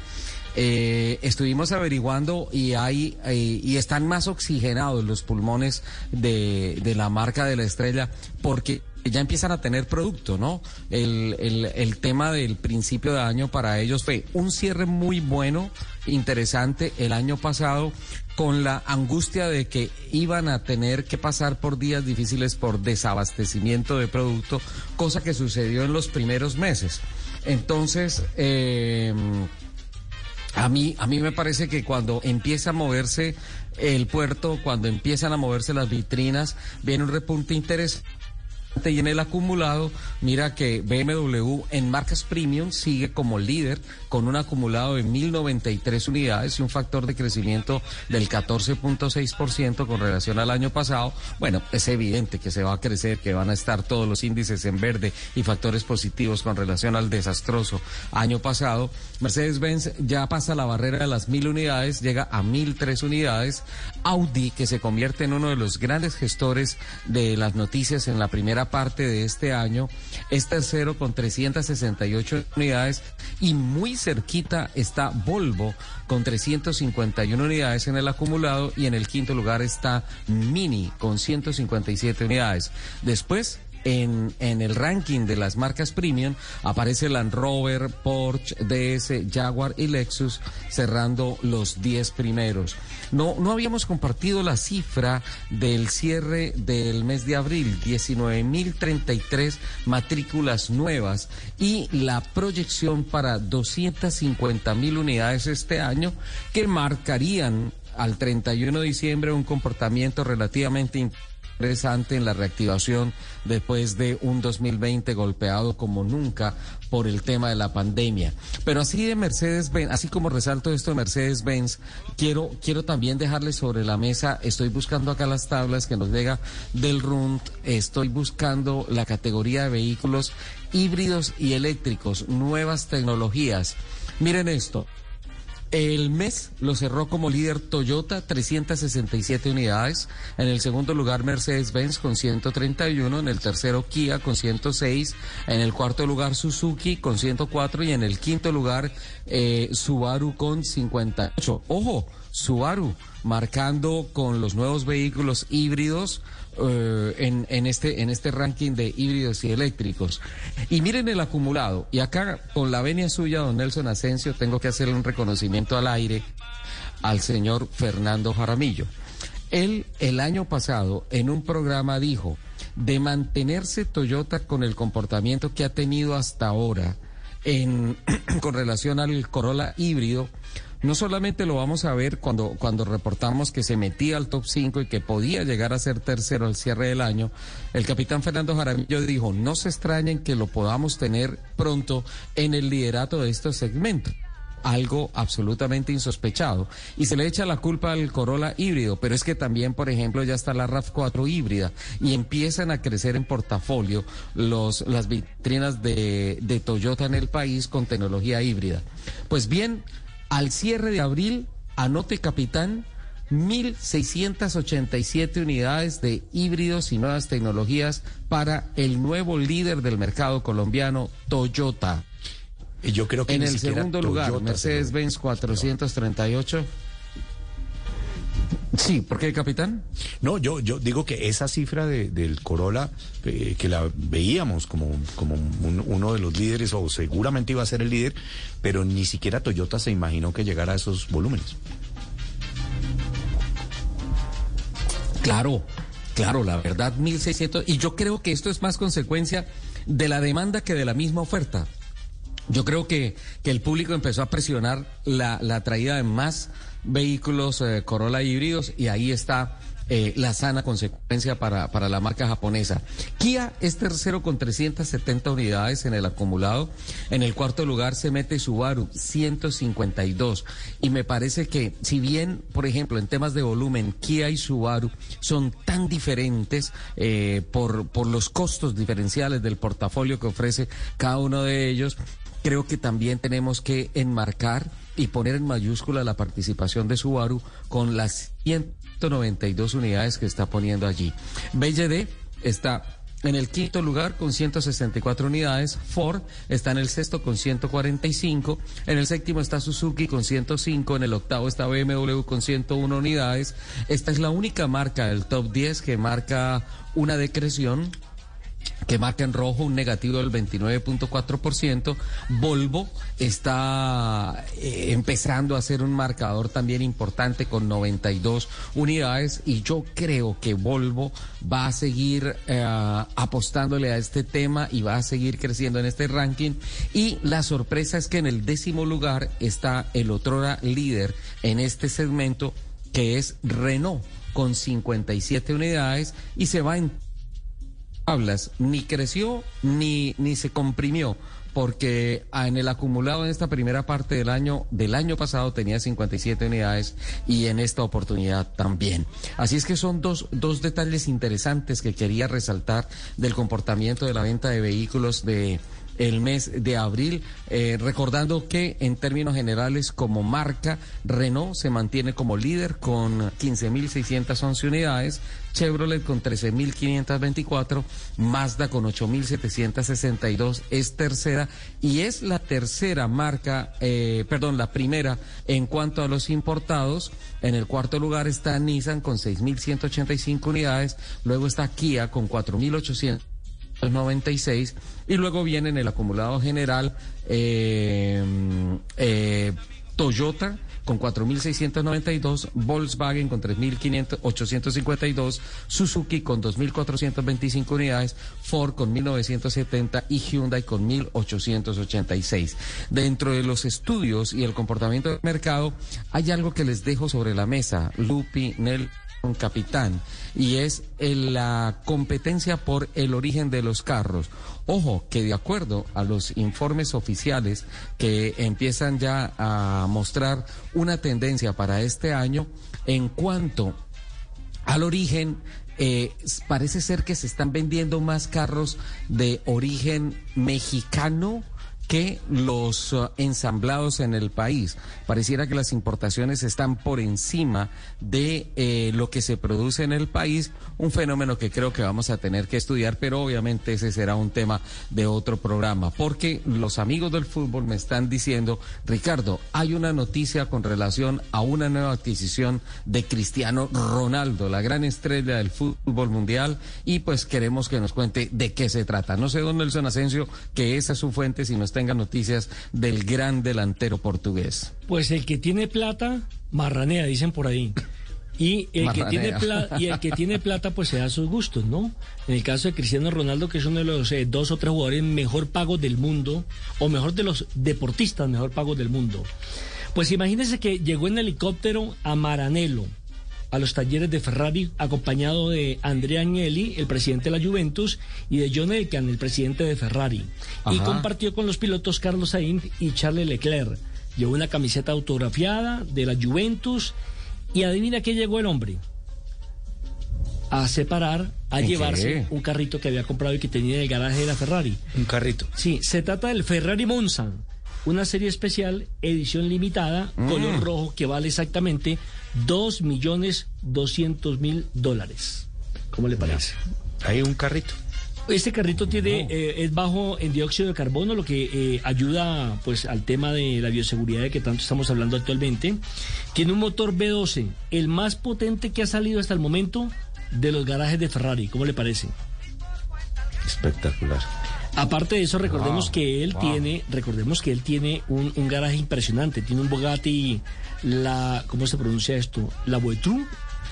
Eh, estuvimos averiguando y hay eh, y están más oxigenados los pulmones de, de la marca de la estrella porque ya empiezan a tener producto, ¿no? El, el, el tema del principio de año para ellos fue un cierre muy bueno, interesante el año pasado con la angustia de que iban a tener que pasar por días difíciles por desabastecimiento de producto, cosa que sucedió en los primeros meses. Entonces, eh, a mí, a mí me parece que cuando empieza a moverse el puerto, cuando empiezan a moverse las vitrinas, viene un repunte interesante. Y en el acumulado, mira que BMW en marcas premium sigue como líder con un acumulado de 1.093 unidades y un factor de crecimiento del 14.6% con relación al año pasado. Bueno, es evidente que se va a crecer, que van a estar todos los índices en verde y factores positivos con relación al desastroso año pasado. Mercedes-Benz ya pasa la barrera de las 1.000 unidades, llega a 1.003 unidades. Audi, que se convierte en uno de los grandes gestores de las noticias en la primera parte de este año, es tercero con 368 unidades y muy cerquita está Volvo con 351 unidades en el acumulado y en el quinto lugar está Mini con 157 unidades. Después en, en, el ranking de las marcas premium aparece Land Rover, Porsche, DS, Jaguar y Lexus cerrando los 10 primeros. No, no habíamos compartido la cifra del cierre del mes de abril, 19.033 matrículas nuevas y la proyección para 250.000 unidades este año que marcarían al 31 de diciembre un comportamiento relativamente interesante en la reactivación después de un 2020 golpeado como nunca por el tema de la pandemia. Pero así de Mercedes-Benz, así como resalto esto de Mercedes-Benz, quiero, quiero también dejarle sobre la mesa, estoy buscando acá las tablas que nos llega del RUNT, estoy buscando la categoría de vehículos híbridos y eléctricos, nuevas tecnologías. Miren esto, el mes lo cerró como líder Toyota, 367 unidades. En el segundo lugar, Mercedes-Benz con 131. En el tercero, Kia con 106. En el cuarto lugar, Suzuki con 104. Y en el quinto lugar, eh, Subaru con 58. Ojo, Subaru marcando con los nuevos vehículos híbridos eh, en, en, este, en este ranking de híbridos y eléctricos. Y miren el acumulado. Y acá, con la venia suya, don Nelson Asensio, tengo que hacerle un reconocimiento al aire al señor Fernando Jaramillo. Él, el año pasado, en un programa dijo, de mantenerse Toyota con el comportamiento que ha tenido hasta ahora en, (clears throat) con relación al Corolla híbrido, no solamente lo vamos a ver cuando, cuando reportamos que se metía al top 5 y que podía llegar a ser tercero al cierre del año, el capitán Fernando Jaramillo dijo, no se extrañen que lo podamos tener pronto en el liderato de estos segmentos algo absolutamente insospechado. Y se le echa la culpa al Corolla híbrido, pero es que también, por ejemplo, ya está la RAV4 híbrida y empiezan a crecer en portafolio los, las vitrinas de, de Toyota en el país con tecnología híbrida. Pues bien, al cierre de abril, anote capitán, 1.687 unidades de híbridos y nuevas tecnologías para el nuevo líder del mercado colombiano, Toyota. Y yo creo que en el segundo lugar, Mercedes-Benz 438. Sí, ¿por qué, capitán? No, yo, yo digo que esa cifra de, del Corolla, eh, que la veíamos como, como uno de los líderes, o seguramente iba a ser el líder, pero ni siquiera Toyota se imaginó que llegara a esos volúmenes. Claro, claro, la verdad, 1.600. Y yo creo que esto es más consecuencia de la demanda que de la misma oferta. Yo creo que, que el público empezó a presionar la, la traída de más vehículos eh, Corolla híbridos y ahí está eh, la sana consecuencia para, para la marca japonesa. Kia es tercero con 370 unidades en el acumulado. En el cuarto lugar se mete Subaru, 152. Y me parece que, si bien, por ejemplo, en temas de volumen, Kia y Subaru son tan diferentes eh, por, por los costos diferenciales del portafolio que ofrece cada uno de ellos, creo que también tenemos que enmarcar y poner en mayúscula la participación de Subaru con las 192 unidades que está poniendo allí. BYD está en el quinto lugar con 164 unidades, Ford está en el sexto con 145, en el séptimo está Suzuki con 105, en el octavo está BMW con 101 unidades. Esta es la única marca del top 10 que marca una decreción que marca en rojo un negativo del 29.4%. Volvo está eh, empezando a ser un marcador también importante con 92 unidades y yo creo que Volvo va a seguir eh, apostándole a este tema y va a seguir creciendo en este ranking. Y la sorpresa es que en el décimo lugar está el otrora líder en este segmento que es Renault con 57 unidades y se va en hablas ni creció ni, ni se comprimió porque ah, en el acumulado en esta primera parte del año del año pasado tenía 57 unidades y en esta oportunidad también. Así es que son dos, dos detalles interesantes que quería resaltar del comportamiento de la venta de vehículos de el mes de abril. Eh, recordando que en términos generales, como marca, Renault se mantiene como líder con 15.611 unidades, Chevrolet con 13.524, Mazda con 8.762 es tercera y es la tercera marca, eh, perdón, la primera en cuanto a los importados. En el cuarto lugar está Nissan con 6.185 unidades, luego está Kia con 4.896 y luego viene en el acumulado general eh, eh, Toyota con 4.692, Volkswagen con 3.852, Suzuki con 2.425 unidades, Ford con 1.970 y Hyundai con 1.886. Dentro de los estudios y el comportamiento del mercado, hay algo que les dejo sobre la mesa, Lupi, Nel capitán y es la competencia por el origen de los carros. Ojo, que de acuerdo a los informes oficiales que empiezan ya a mostrar una tendencia para este año en cuanto al origen eh, parece ser que se están vendiendo más carros de origen mexicano que los uh, ensamblados en el país. Pareciera que las importaciones están por encima de eh, lo que se produce en el país, un fenómeno que creo que vamos a tener que estudiar, pero obviamente ese será un tema de otro programa, porque los amigos del fútbol me están diciendo, Ricardo, hay una noticia con relación a una nueva adquisición de Cristiano Ronaldo, la gran estrella del fútbol mundial, y pues queremos que nos cuente de qué se trata. No sé, don Nelson Asensio, que esa es su fuente, si no está tenga noticias del gran delantero portugués. Pues el que tiene plata, marranea, dicen por ahí. Y el, que tiene plata, y el que tiene plata, pues se da sus gustos, ¿no? En el caso de Cristiano Ronaldo, que es uno de los eh, dos o tres jugadores mejor pagos del mundo, o mejor de los deportistas mejor pagos del mundo. Pues imagínense que llegó en helicóptero a Maranello, a los talleres de Ferrari, acompañado de Andrea Agnelli, el presidente de la Juventus, y de John Elkann, el presidente de Ferrari. Y compartió con los pilotos Carlos Sainz y Charles Leclerc. Llevó una camiseta autografiada de la Juventus y adivina qué llegó el hombre. A separar, a llevarse un carrito que había comprado y que tenía en el garaje de la Ferrari. Un carrito. Sí, se trata del Ferrari Monza, una serie especial, edición limitada, color mm. rojo, que vale exactamente 2 millones 200 mil dólares. ¿Cómo le parece? Hay un carrito. Este carrito tiene, eh, es bajo en dióxido de carbono, lo que eh, ayuda pues al tema de la bioseguridad de que tanto estamos hablando actualmente. Tiene un motor V12, el más potente que ha salido hasta el momento de los garajes de Ferrari. ¿Cómo le parece? Espectacular. Aparte de eso, recordemos que él tiene, recordemos que él tiene un, garaje impresionante. Tiene un Bugatti, la, ¿cómo se pronuncia esto? La Voiture.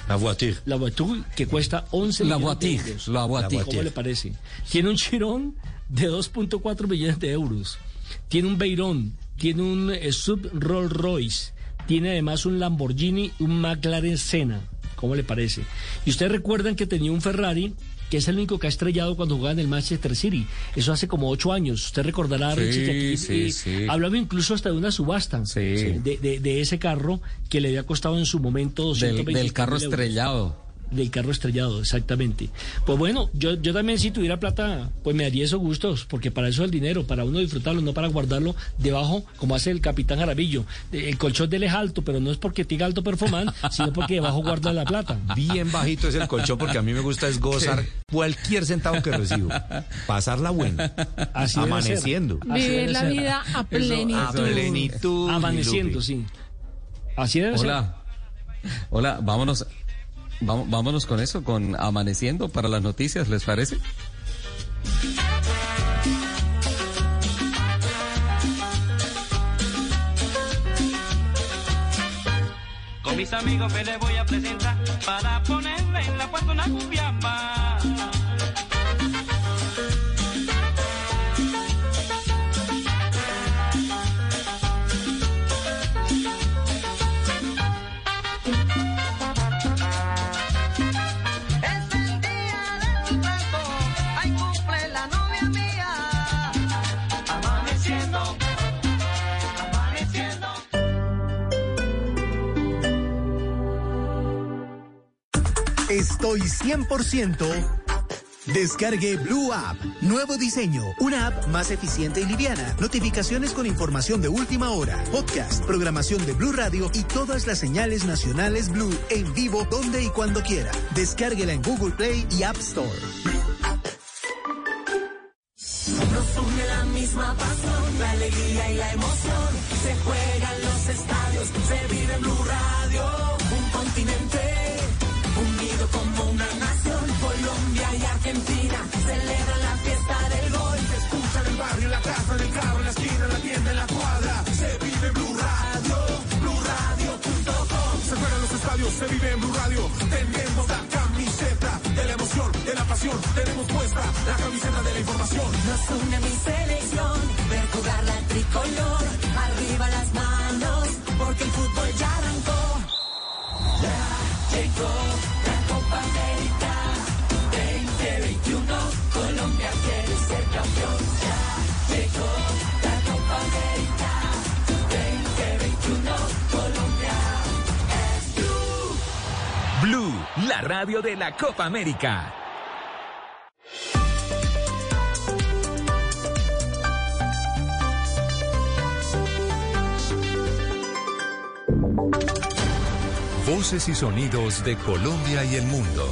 La Voiture. La Voiture, que cuesta 11 la millones de euros. La Voiture. ¿Cómo le parece? Tiene un Chiron de 2.4 millones de euros. Tiene un Veyron. Tiene un eh, Sub Rolls Royce. Tiene además un Lamborghini, un McLaren Senna. ¿Cómo le parece? Y ustedes recuerdan que tenía un Ferrari que es el único que ha estrellado cuando jugaba en el Manchester City. Eso hace como ocho años. Usted recordará, Richie, que aquí hablaba incluso hasta de una subasta de, de, ese carro que le había costado en su momento 220 del, del carro estrellado del carro estrellado, exactamente. Pues bueno, yo, yo también si tuviera plata, pues me daría esos gustos, porque para eso es el dinero, para uno disfrutarlo, no para guardarlo debajo, como hace el capitán Jarabillo. El colchón de él es alto, pero no es porque tenga alto performance, sino porque debajo guarda la plata. Bien bajito es el colchón, porque a mí me gusta es gozar cualquier centavo que recibo. Pasarla buena. Así Amaneciendo. Vivir la vida a plenitud. a plenitud. Amaneciendo, sí. Así debe Hola. Hola, vámonos vámonos con eso, con amaneciendo para las noticias, ¿les parece? Con mis amigos me les voy a presentar para ponerle en la puerta una cumbiamba. Estoy 100% Descargue Blue App. Nuevo diseño. Una app más eficiente y liviana. Notificaciones con información de última hora. Podcast, programación de Blue Radio y todas las señales nacionales Blue en vivo donde y cuando quiera. Descárguela en Google Play y App Store. La alegría y la emoción. Se los estadios, se vive Blue Radio. Pasión. Tenemos puesta la camiseta de la información. Nos une mi selección, ver jugar la tricolor. Arriba las manos, porque el fútbol ya arrancó. Ya llegó la Copa América 2021. Colombia quiere ser campeón. Ya llegó la Copa América 2021. Colombia es Blue. Blue, la radio de la Copa América. Voces y sonidos de Colombia y el mundo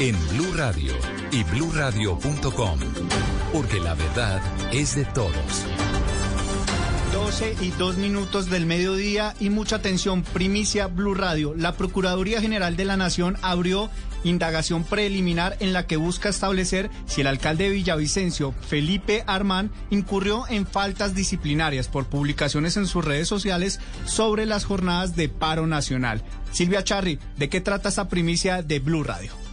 en Blue Radio y bluradio.com, porque la verdad es de todos. 12 y 2 minutos del mediodía y mucha atención, primicia Blue Radio. La Procuraduría General de la Nación abrió indagación preliminar en la que busca establecer si el alcalde de Villavicencio, Felipe Armán, incurrió en faltas disciplinarias por publicaciones en sus redes sociales sobre las jornadas de paro nacional. Silvia Charri, ¿de qué trata esta primicia de Blue Radio?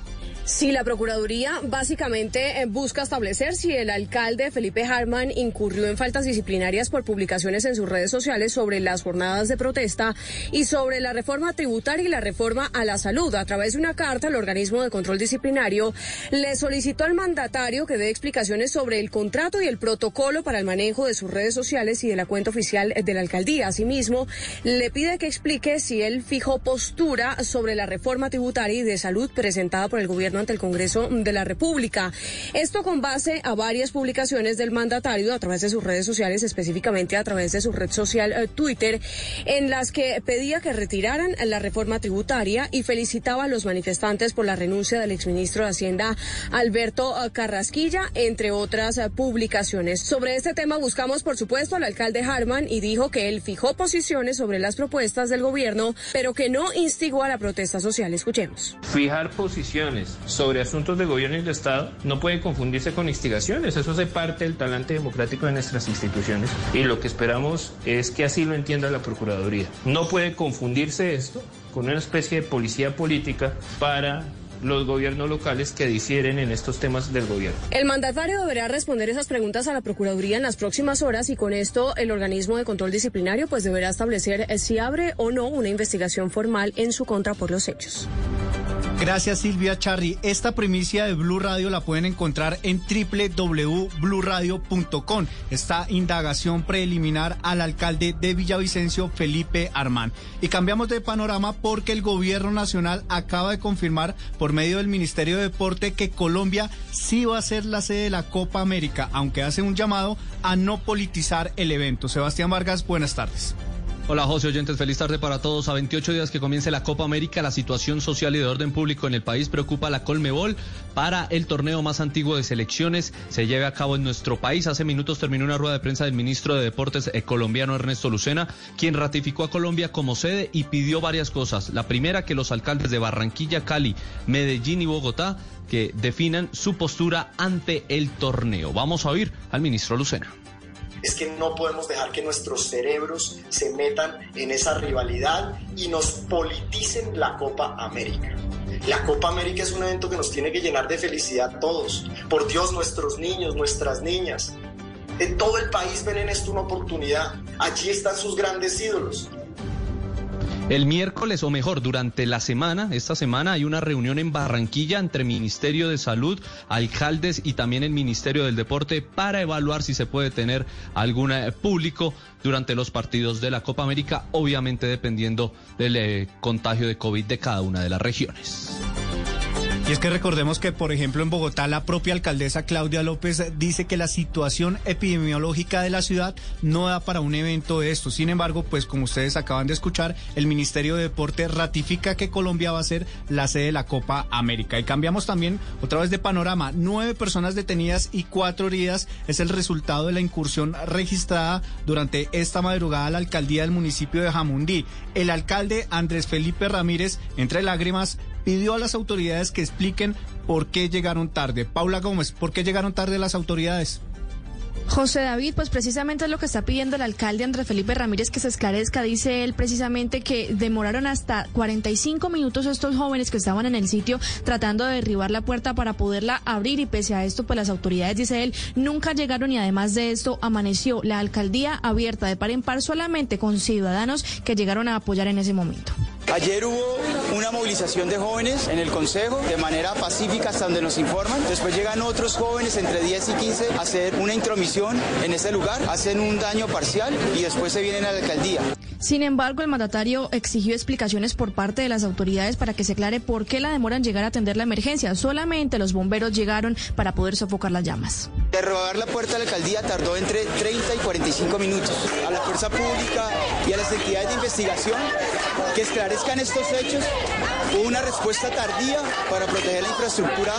Sí, la Procuraduría básicamente eh, busca establecer si el alcalde Felipe Harman incurrió en faltas disciplinarias por publicaciones en sus redes sociales sobre las jornadas de protesta y sobre la reforma tributaria y la reforma a la salud. A través de una carta, el organismo de control disciplinario le solicitó al mandatario que dé explicaciones sobre el contrato y el protocolo para el manejo de sus redes sociales y de la cuenta oficial de la alcaldía. Asimismo, le pide que explique si él fijó postura sobre la reforma tributaria y de salud presentada por el gobierno ante el Congreso de la República. Esto con base a varias publicaciones del mandatario a través de sus redes sociales, específicamente a través de su red social eh, Twitter, en las que pedía que retiraran la reforma tributaria y felicitaba a los manifestantes por la renuncia del exministro de Hacienda Alberto eh, Carrasquilla, entre otras eh, publicaciones. Sobre este tema buscamos, por supuesto, al alcalde Harman y dijo que él fijó posiciones sobre las propuestas del gobierno, pero que no instigó a la protesta social. Escuchemos. Fijar posiciones sobre asuntos de gobierno y de Estado no puede confundirse con instigaciones. Eso hace parte del talante democrático de nuestras instituciones y lo que esperamos es que así lo entienda la Procuraduría. No puede confundirse esto con una especie de policía política para los gobiernos locales que difieren en estos temas del gobierno. El mandatario deberá responder esas preguntas a la Procuraduría en las próximas horas y con esto el organismo de control disciplinario pues deberá establecer si abre o no una investigación formal en su contra por los hechos. Gracias Silvia Charri. Esta primicia de Blue Radio la pueden encontrar en www.bluradio.com. Esta indagación preliminar al alcalde de Villavicencio, Felipe Armán. Y cambiamos de panorama porque el gobierno nacional acaba de confirmar por medio del Ministerio de Deporte que Colombia sí va a ser la sede de la Copa América, aunque hace un llamado a no politizar el evento. Sebastián Vargas, buenas tardes. Hola José Oyentes, feliz tarde para todos. A 28 días que comience la Copa América, la situación social y de orden público en el país preocupa a la Colmebol para el torneo más antiguo de selecciones. Se lleve a cabo en nuestro país. Hace minutos terminó una rueda de prensa del ministro de Deportes eh, colombiano Ernesto Lucena, quien ratificó a Colombia como sede y pidió varias cosas. La primera, que los alcaldes de Barranquilla, Cali, Medellín y Bogotá que definan su postura ante el torneo. Vamos a oír al ministro Lucena es que no podemos dejar que nuestros cerebros se metan en esa rivalidad y nos politicen la Copa América. La Copa América es un evento que nos tiene que llenar de felicidad todos. Por Dios, nuestros niños, nuestras niñas. En todo el país ven en esto una oportunidad. Allí están sus grandes ídolos. El miércoles, o mejor, durante la semana, esta semana hay una reunión en Barranquilla entre Ministerio de Salud, alcaldes y también el Ministerio del Deporte para evaluar si se puede tener algún eh, público durante los partidos de la Copa América, obviamente dependiendo del eh, contagio de COVID de cada una de las regiones. Y es que recordemos que, por ejemplo, en Bogotá la propia alcaldesa Claudia López dice que la situación epidemiológica de la ciudad no da para un evento de esto. Sin embargo, pues como ustedes acaban de escuchar, el Ministerio de Deporte ratifica que Colombia va a ser la sede de la Copa América. Y cambiamos también otra vez de panorama. Nueve personas detenidas y cuatro heridas es el resultado de la incursión registrada durante esta madrugada a la alcaldía del municipio de Jamundí. El alcalde Andrés Felipe Ramírez, entre lágrimas, pidió a las autoridades que expliquen por qué llegaron tarde. Paula Gómez, ¿por qué llegaron tarde las autoridades? José David, pues precisamente es lo que está pidiendo el alcalde Andrés Felipe Ramírez que se esclarezca. Dice él precisamente que demoraron hasta 45 minutos estos jóvenes que estaban en el sitio tratando de derribar la puerta para poderla abrir y pese a esto, pues las autoridades, dice él, nunca llegaron y además de esto amaneció la alcaldía abierta de par en par solamente con ciudadanos que llegaron a apoyar en ese momento. Ayer hubo una movilización de jóvenes en el Consejo de manera pacífica hasta donde nos informan. Después llegan otros jóvenes entre 10 y 15 a hacer una intromisión en ese lugar, hacen un daño parcial y después se vienen a la alcaldía. Sin embargo, el mandatario exigió explicaciones por parte de las autoridades para que se aclare por qué la demora en llegar a atender la emergencia. Solamente los bomberos llegaron para poder sofocar las llamas. Derrogar la puerta de la alcaldía tardó entre 30 y 45 minutos. A la fuerza pública y a las entidades de investigación que esclarezcan estos hechos, una respuesta tardía para proteger la infraestructura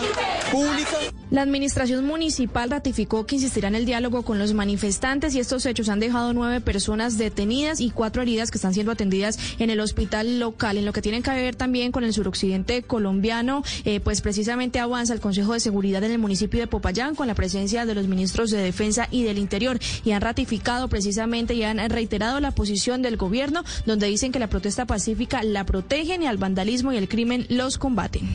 pública. La administración municipal ratificó que insistirá en el diálogo con los manifestantes y estos hechos han dejado nueve personas detenidas y cuatro heridas que están siendo atendidas en el hospital local. En lo que tienen que ver también con el suroccidente colombiano, eh, pues precisamente avanza el Consejo de Seguridad en el municipio de Popayán con la presencia de los ministros de Defensa y del Interior y han ratificado precisamente y han reiterado la posición del gobierno donde dicen que la protesta pacífica la protegen y al vandalismo y el crimen los combaten.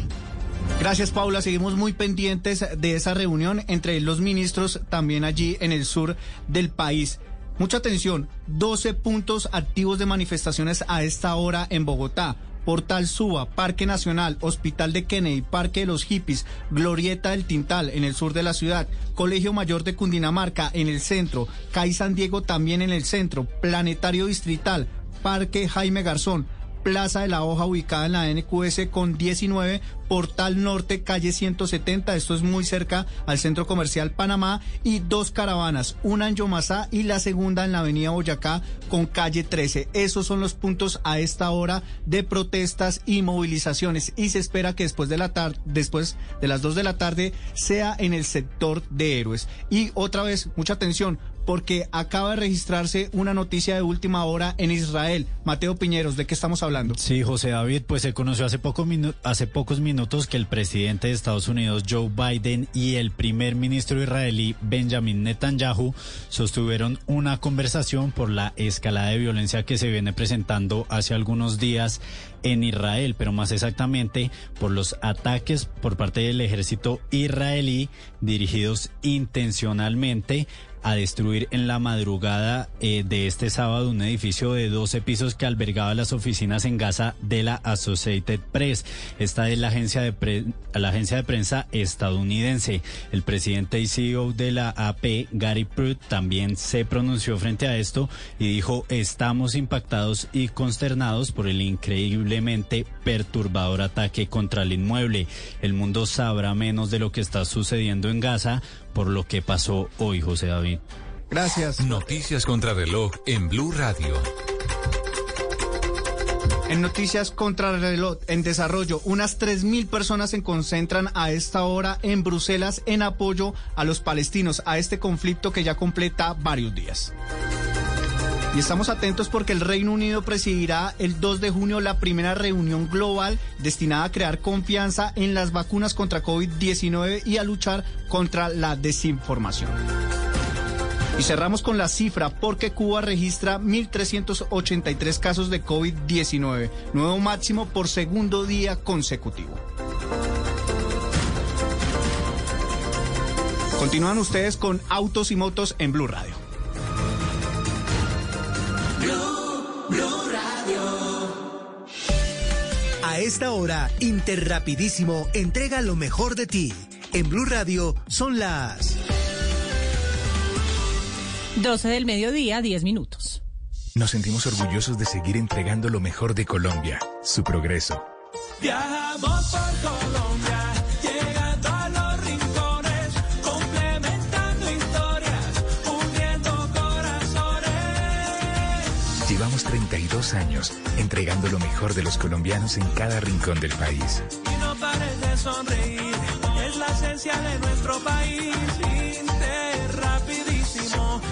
Gracias, Paula. Seguimos muy pendientes de esa reunión entre los ministros también allí en el sur del país. Mucha atención, 12 puntos activos de manifestaciones a esta hora en Bogotá. Portal Suba, Parque Nacional, Hospital de Kennedy, Parque de los Hippies, Glorieta del Tintal en el sur de la ciudad, Colegio Mayor de Cundinamarca en el centro, CAI San Diego también en el centro, Planetario Distrital, Parque Jaime Garzón, Plaza de la Hoja ubicada en la NQS con 19, Portal Norte, calle 170, esto es muy cerca al Centro Comercial Panamá, y dos caravanas, una en Yomasá y la segunda en la Avenida Boyacá con calle 13. Esos son los puntos a esta hora de protestas y movilizaciones y se espera que después de la tarde, después de las 2 de la tarde sea en el sector de héroes. Y otra vez, mucha atención, porque acaba de registrarse una noticia de última hora en Israel. Mateo Piñeros, ¿de qué estamos hablando? Sí, José David, pues se conoció hace, hace pocos minutos que el presidente de Estados Unidos, Joe Biden, y el primer ministro israelí, Benjamin Netanyahu, sostuvieron una conversación por la escalada de violencia que se viene presentando hace algunos días en Israel, pero más exactamente por los ataques por parte del ejército israelí dirigidos intencionalmente a destruir en la madrugada eh, de este sábado un edificio de 12 pisos que albergaba las oficinas en Gaza de la Associated Press. Esta es la agencia de, la agencia de prensa estadounidense. El presidente y CEO de la AP, Gary Pruitt, también se pronunció frente a esto y dijo, estamos impactados y consternados por el increíblemente perturbador ataque contra el inmueble. El mundo sabrá menos de lo que está sucediendo en Gaza por lo que pasó hoy, José David. Gracias. Noticias contra reloj en Blue Radio. En noticias contra reloj en desarrollo, unas 3.000 personas se concentran a esta hora en Bruselas en apoyo a los palestinos, a este conflicto que ya completa varios días. Y estamos atentos porque el Reino Unido presidirá el 2 de junio la primera reunión global destinada a crear confianza en las vacunas contra COVID-19 y a luchar contra la desinformación. Y cerramos con la cifra porque Cuba registra 1.383 casos de COVID-19, nuevo máximo por segundo día consecutivo. Continúan ustedes con Autos y Motos en Blue Radio. A esta hora, Interrapidísimo entrega lo mejor de ti. En Blue Radio son las 12 del mediodía, 10 minutos. Nos sentimos orgullosos de seguir entregando lo mejor de Colombia, su progreso. Viajamos por Colombia, llegando a los rincones, complementando historias, uniendo corazones. Llevamos 32 años entregando lo mejor de los colombianos en cada rincón del país. Y no pares de sonreír, es la esencia de nuestro país.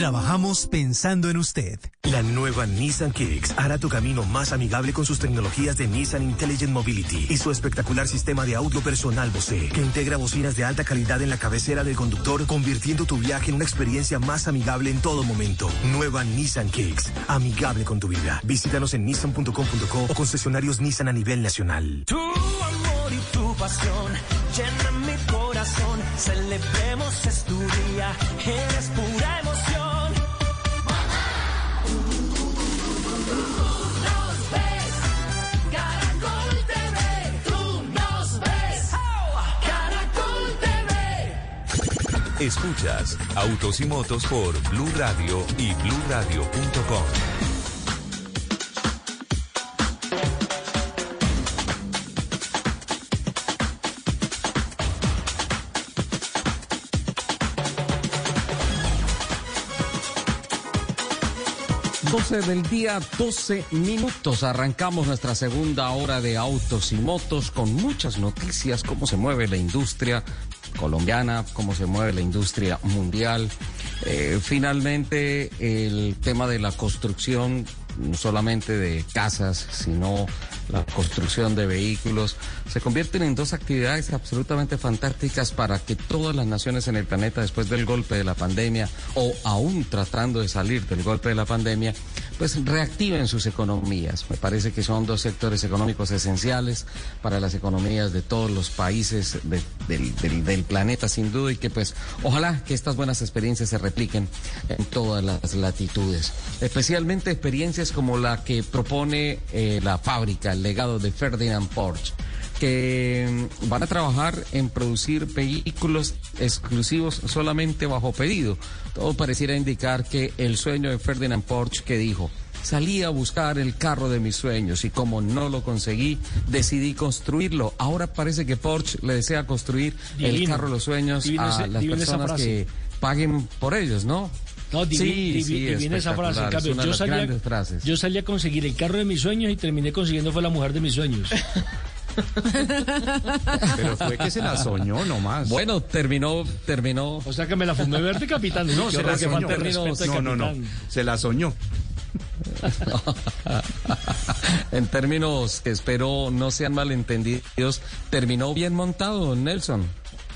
Trabajamos pensando en usted. La nueva Nissan Kicks hará tu camino más amigable con sus tecnologías de Nissan Intelligent Mobility y su espectacular sistema de audio personal Bose, que integra bocinas de alta calidad en la cabecera del conductor, convirtiendo tu viaje en una experiencia más amigable en todo momento. Nueva Nissan Kicks, amigable con tu vida. Visítanos en nissan.com.co o concesionarios Nissan a nivel nacional. Tu amor y tu pasión llenan mi corazón. Celebremos es tu día, eres pura emoción. Escuchas Autos y Motos por Blue Radio y BlueRadio.com. Doce del día, 12 minutos. Arrancamos nuestra segunda hora de autos y motos con muchas noticias, cómo se mueve la industria colombiana, cómo se mueve la industria mundial. Eh, finalmente, el tema de la construcción, no solamente de casas, sino la construcción de vehículos, se convierten en dos actividades absolutamente fantásticas para que todas las naciones en el planeta, después del golpe de la pandemia o aún tratando de salir del golpe de la pandemia, pues reactiven sus economías. Me parece que son dos sectores económicos esenciales para las economías de todos los países de- del, del- del planeta, sin duda, y que pues ojalá que estas buenas experiencias se repliquen en todas las latitudes. Especialmente experiencias como la que propone eh, la fábrica, el legado de Ferdinand Porsche que van a trabajar en producir vehículos exclusivos solamente bajo pedido. Todo pareciera indicar que el sueño de Ferdinand Porsche que dijo, salí a buscar el carro de mis sueños y como no lo conseguí, decidí construirlo. Ahora parece que Porsche le desea construir el carro de los sueños Divino a las personas que paguen por ellos, ¿no? No, divi- divina esa frase. En cambio, yo salí, a, yo salí a conseguir el carro de mis sueños y terminé consiguiendo fue la mujer de mis sueños. (laughs) Pero fue que se la soñó nomás. Bueno, terminó, terminó. O sea que me la fumé verde, capitán. (laughs) No, Qué se la soñó. al No, no, no. Se la soñó. (laughs) en términos que espero no sean malentendidos, terminó bien montado, Nelson.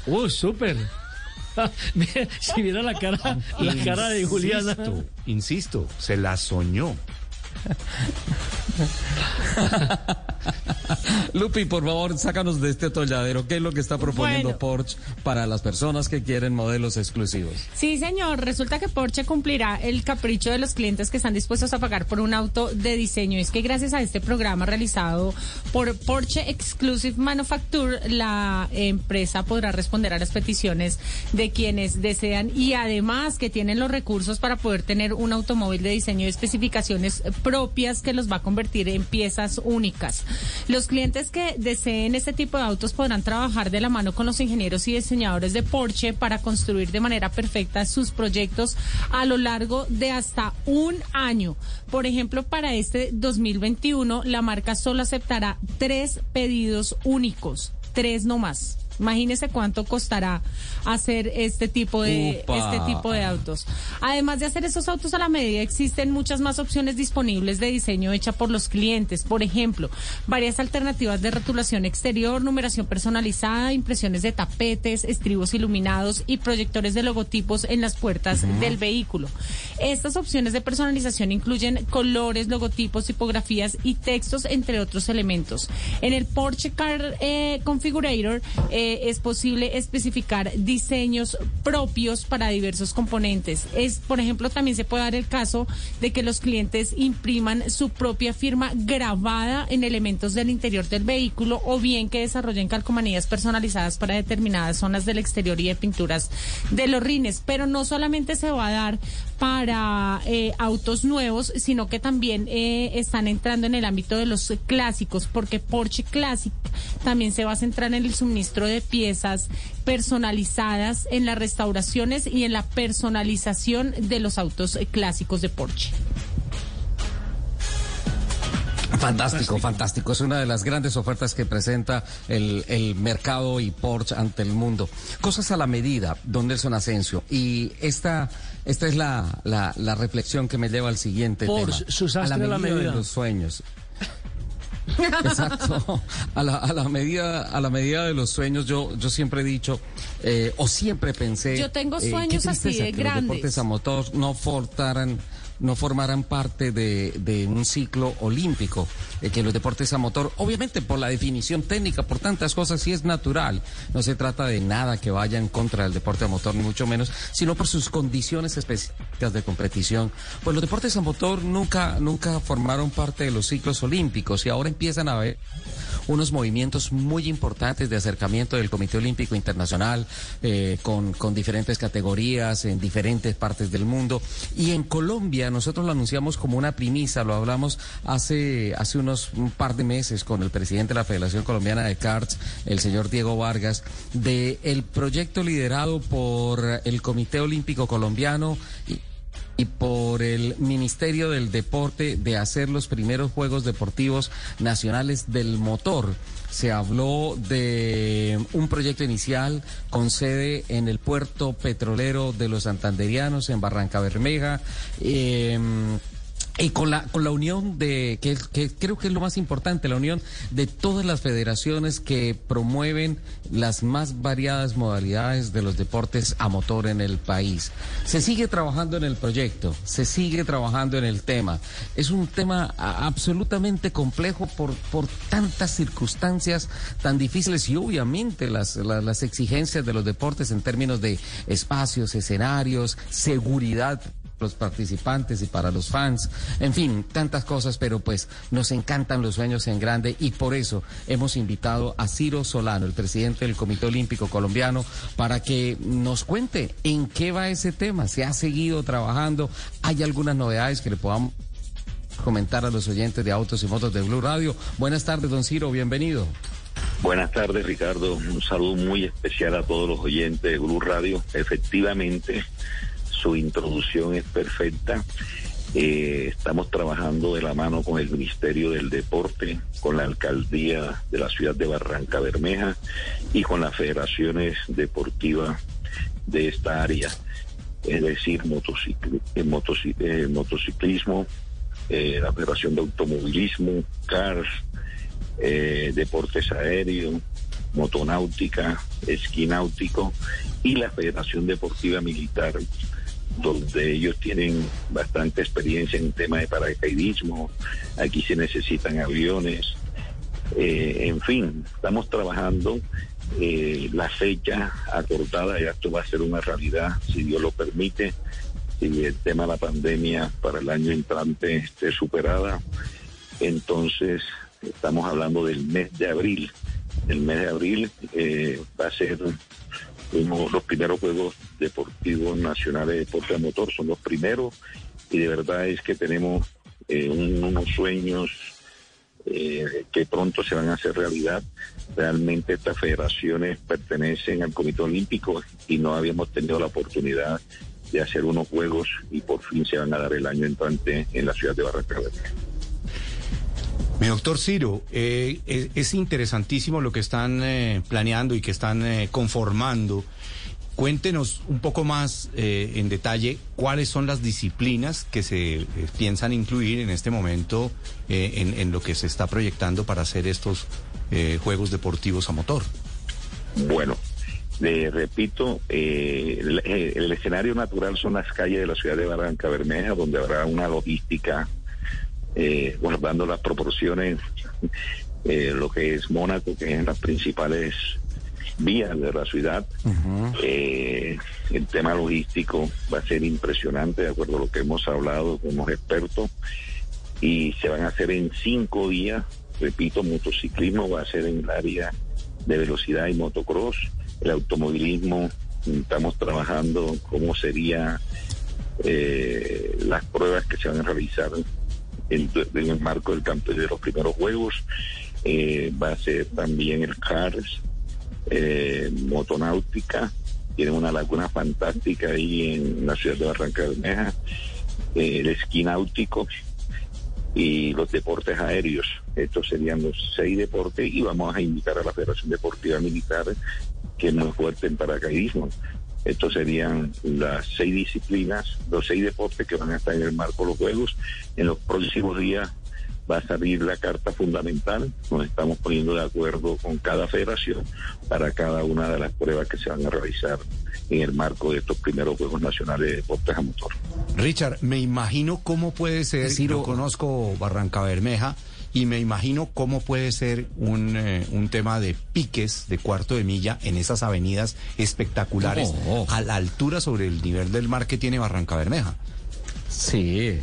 Uh, súper. (laughs) Si viera la cara, la cara de Juliana. Insisto, insisto, se la soñó. (laughs) Lupi, por favor, sácanos de este atolladero. ¿Qué es lo que está proponiendo Bueno. Porsche para las personas que quieren modelos exclusivos? Sí, señor. Resulta que Porsche cumplirá el capricho de los clientes que están dispuestos a pagar por un auto de diseño. Es que gracias a este programa realizado por Porsche Exclusive Manufacture, la empresa podrá responder a las peticiones de quienes desean y además que tienen los recursos para poder tener un automóvil de diseño y especificaciones propias que los va a convertir en piezas únicas. Los clientes que deseen este tipo de autos podrán trabajar de la mano con los ingenieros y diseñadores de Porsche para construir de manera perfecta sus proyectos a lo largo de hasta un año. Por ejemplo, para este 2021, la marca solo aceptará tres pedidos únicos, tres no más. Imagínese cuánto costará hacer este tipo de Upa. este tipo de autos. Además de hacer esos autos a la medida, existen muchas más opciones disponibles de diseño hecha por los clientes. Por ejemplo, varias alternativas de rotulación exterior, numeración personalizada, impresiones de tapetes, estribos iluminados y proyectores de logotipos en las puertas del vehículo. Estas opciones de personalización incluyen colores, logotipos, tipografías y textos, entre otros elementos. En el Porsche Car eh, Configurator, eh, eh, es posible especificar diseños propios para diversos componentes. Es, por ejemplo, también se puede dar el caso de que los clientes impriman su propia firma grabada en elementos del interior del vehículo o bien que desarrollen calcomanías personalizadas para determinadas zonas del exterior y de pinturas de los rines. Pero no solamente se va a dar para eh, autos nuevos, sino que también eh, están entrando en el ámbito de los clásicos, porque Porsche Classic también se va a centrar en el suministro de piezas personalizadas en las restauraciones y en la personalización de los autos eh, clásicos de Porsche. Fantástico, fantástico. Es una de las grandes ofertas que presenta el, el, mercado y Porsche ante el mundo. Cosas a la medida, don Nelson Asensio. Y esta, esta es la, la, la reflexión que me lleva al siguiente Porsche, tema. sus a la medida, a la medida. de los sueños. Exacto. A la, a la medida, a la medida de los sueños, yo, yo siempre he dicho, eh, o siempre pensé. Yo tengo eh, sueños así tristeza de que grandes. Los deportes a motor no fortaran no formarán parte de, un ciclo olímpico, eh, que los deportes a motor, obviamente por la definición técnica, por tantas cosas, sí es natural, no se trata de nada que vaya en contra del deporte a motor, ni mucho menos, sino por sus condiciones específicas de competición. Pues los deportes a motor nunca, nunca formaron parte de los ciclos olímpicos y ahora empiezan a haber unos movimientos muy importantes de acercamiento del Comité Olímpico Internacional eh, con, con diferentes categorías en diferentes partes del mundo. Y en Colombia nosotros lo anunciamos como una premisa, lo hablamos hace, hace unos un par de meses con el presidente de la Federación Colombiana de Karts, el señor Diego Vargas, de el proyecto liderado por el Comité Olímpico Colombiano y por el Ministerio del Deporte de hacer los primeros Juegos Deportivos Nacionales del Motor. Se habló de un proyecto inicial con sede en el puerto petrolero de los Santanderianos en Barranca Bermeja. Eh, y con la, con la unión de, que, que, creo que es lo más importante, la unión de todas las federaciones que promueven las más variadas modalidades de los deportes a motor en el país. Se sigue trabajando en el proyecto, se sigue trabajando en el tema. Es un tema absolutamente complejo por, por tantas circunstancias tan difíciles y obviamente las, las, las exigencias de los deportes en términos de espacios, escenarios, seguridad los participantes y para los fans, en fin, tantas cosas, pero pues nos encantan los sueños en grande y por eso hemos invitado a Ciro Solano, el presidente del Comité Olímpico Colombiano, para que nos cuente en qué va ese tema, se ha seguido trabajando, hay algunas novedades que le podamos comentar a los oyentes de Autos y Motos de Blue Radio. Buenas tardes, don Ciro, bienvenido. Buenas tardes, Ricardo. Un saludo muy especial a todos los oyentes de Blue Radio. Efectivamente, su introducción es perfecta. Eh, estamos trabajando de la mano con el Ministerio del Deporte, con la Alcaldía de la ciudad de Barranca Bermeja y con las federaciones deportivas de esta área, es decir, eh, motociclismo, eh, la Federación de Automovilismo, CARS, Deportes Aéreos, Motonáutica, Esquí Náutico y la Federación Deportiva Militar donde ellos tienen bastante experiencia en tema de paracaidismo, aquí se necesitan aviones, eh, en fin, estamos trabajando eh, la fecha acordada, ya esto va a ser una realidad, si Dios lo permite, si el tema de la pandemia para el año entrante esté superada, entonces estamos hablando del mes de abril. El mes de abril eh, va a ser uno, los primeros Juegos Deportivos Nacionales de Deporte a Motor, son los primeros y de verdad es que tenemos eh, un, unos sueños eh, que pronto se van a hacer realidad. Realmente estas federaciones pertenecen al Comité Olímpico y no habíamos tenido la oportunidad de hacer unos juegos y por fin se van a dar el año entrante en la ciudad de Barranca. Mi doctor Ciro, eh, es, es, interesantísimo lo que están eh, planeando y que están eh, conformando. Cuéntenos un poco más eh, en detalle cuáles son las disciplinas que se eh, piensan incluir en este momento eh, en, lo que se está proyectando para hacer estos Juegos Deportivos a motor. Bueno, le repito, el, el escenario natural son las calles de la ciudad de Barranca Bermeja, donde habrá una logística eh, guardando las proporciones, eh, lo que es Mónaco, que es las principales vías de la ciudad. Eh, el tema logístico va a ser impresionante, de acuerdo a lo que hemos hablado con los expertos, y se van a hacer en cinco días. Repito, motociclismo va a ser en el área de velocidad y motocross. El automovilismo, estamos trabajando cómo sería eh, las pruebas que se van a realizar en, el marco del campo de los primeros juegos. Eh, va a ser también el CARS, eh, motonáutica, tiene una laguna fantástica ahí en la ciudad de Barranca Bermeja, eh, el esquí náutico y los deportes aéreos. Estos serían los seis deportes y vamos a invitar a la Federación Deportiva Militar, que es muy fuerte en paracaidismo. Estos serían las seis disciplinas, los seis deportes que van a estar en el marco de los Juegos. En los próximos días va a salir la carta fundamental. Nos estamos poniendo de acuerdo con cada federación para cada una de las pruebas que se van a realizar en el marco de estos primeros Juegos Nacionales de Deportes a Motor. Richard, me imagino cómo puede ser, Ciro- yo conozco Barranca Bermeja y me imagino cómo puede ser un, eh, un tema de piques de cuarto de milla en esas avenidas espectaculares No. a la altura sobre el nivel del mar que tiene Barranca Bermeja. Sí.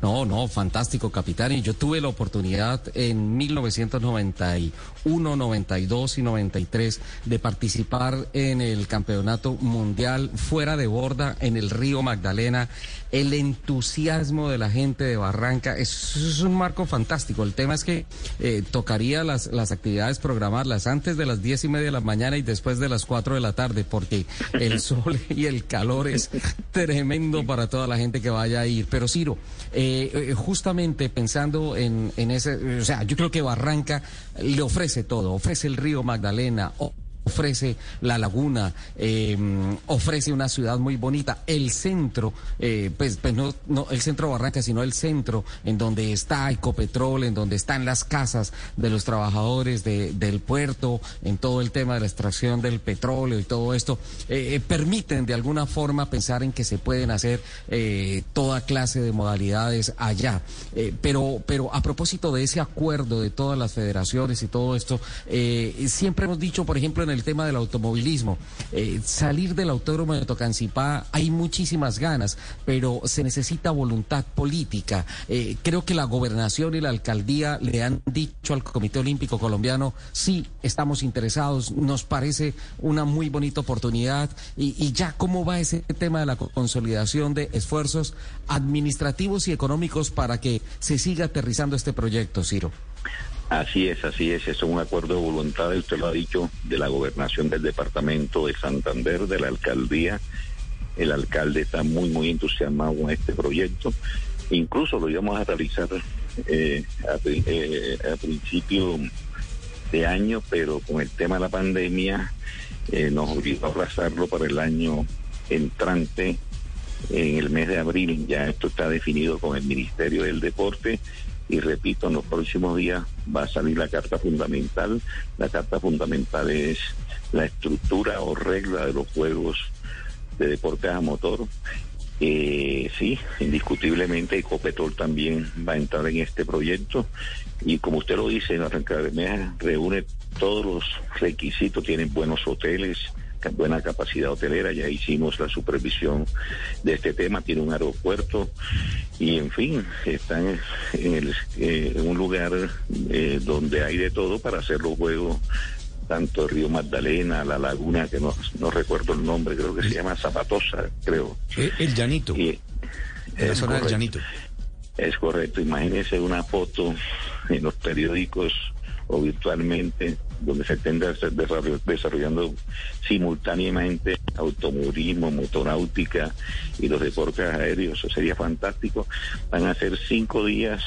No, no, fantástico, capitán. Y yo tuve la oportunidad en 1991, 92 y 93 de participar en el campeonato mundial fuera de borda en el río Magdalena. El entusiasmo de la gente de Barranca es, es un marco fantástico. El tema es que eh, tocaría las, las actividades programarlas antes de las diez y media de la mañana y después de las cuatro de la tarde, porque el (laughs) sol y el calor es tremendo para toda la gente que vaya a ir. Pero Ciro, eh, eh, justamente pensando en, en ese, o sea, yo creo que Barranca le ofrece todo, ofrece el río Magdalena. Ofrece la laguna, eh, ofrece una ciudad muy bonita, el centro, eh, pues, pues no, no el centro Barranca, sino el centro en donde está Ecopetrol, en donde están las casas de los trabajadores de- del puerto, en todo el tema de la extracción del petróleo y todo esto, eh, eh, permiten de alguna forma pensar en que se pueden hacer toda clase de modalidades allá. Pero, pero a propósito de ese acuerdo de todas las federaciones y todo esto, siempre hemos dicho, por ejemplo, en el tema del automovilismo, eh, salir del autódromo de Tocancipá hay muchísimas ganas, pero se necesita voluntad política. Eh, creo que la gobernación y la alcaldía le han dicho al Comité Olímpico Colombiano, sí, estamos interesados, nos parece una muy bonita oportunidad. Y, ya, ¿cómo va ese tema de la co- consolidación de esfuerzos administrativos y económicos para que se siga aterrizando este proyecto, Ciro? Así es, así es. Es un acuerdo de voluntad, usted lo ha dicho, de la gobernación del departamento de Santander, de la alcaldía. El alcalde está muy, muy entusiasmado con este proyecto. Incluso lo íbamos a realizar eh, a, eh, principio de año, pero con el tema de la pandemia eh, nos obligó a aplazarlo para el año entrante, en el mes de abril. Ya esto está definido con el Ministerio del Deporte y repito, en los próximos días va a salir la carta fundamental. La carta fundamental es la estructura o regla de los juegos de deportes a motor. Eh, sí, indiscutiblemente Ecopetrol también va a entrar en este proyecto y como usted lo dice, Barranca Bermeja reúne todos los requisitos, tienen buenos hoteles, buena capacidad hotelera, ya hicimos la supervisión de este tema, tiene un aeropuerto y en fin, están en, el, eh, en un lugar eh, donde hay de todo para hacer los juegos tanto el río Magdalena, la laguna, que no, no recuerdo el nombre, creo que se llama Zapatosa, creo. Eh, El llanito. Y, La es del correcto. llanito. Es correcto, imagínese una foto en los periódicos o virtualmente donde se estén des- desarroll- desarrollando simultáneamente automovilismo, motonáutica y los deportes aéreos, eso sería fantástico. Van a ser cinco días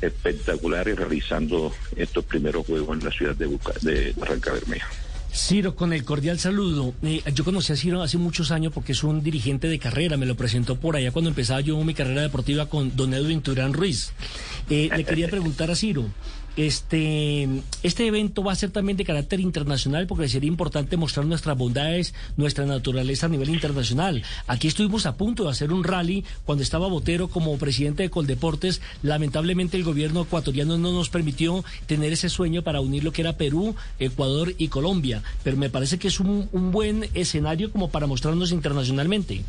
espectaculares realizando estos primeros juegos en la ciudad de, Buca- de Barranca Bermeja. Ciro, con el cordial saludo. Eh, yo conocí a Ciro hace muchos años porque es un dirigente de carrera. Me lo presentó por allá cuando empezaba yo mi carrera deportiva con don Edwin Turán Ruiz. Eh, le quería preguntar a Ciro, este, este evento va a ser también de carácter internacional porque sería importante mostrar nuestras bondades, nuestra naturaleza a nivel internacional. Aquí estuvimos a punto de hacer un rally cuando estaba Botero como presidente de Coldeportes. Lamentablemente el gobierno ecuatoriano no nos permitió tener ese sueño para unir lo que era Perú, Ecuador y Colombia. Pero me parece que es un, un buen escenario como para mostrarnos internacionalmente.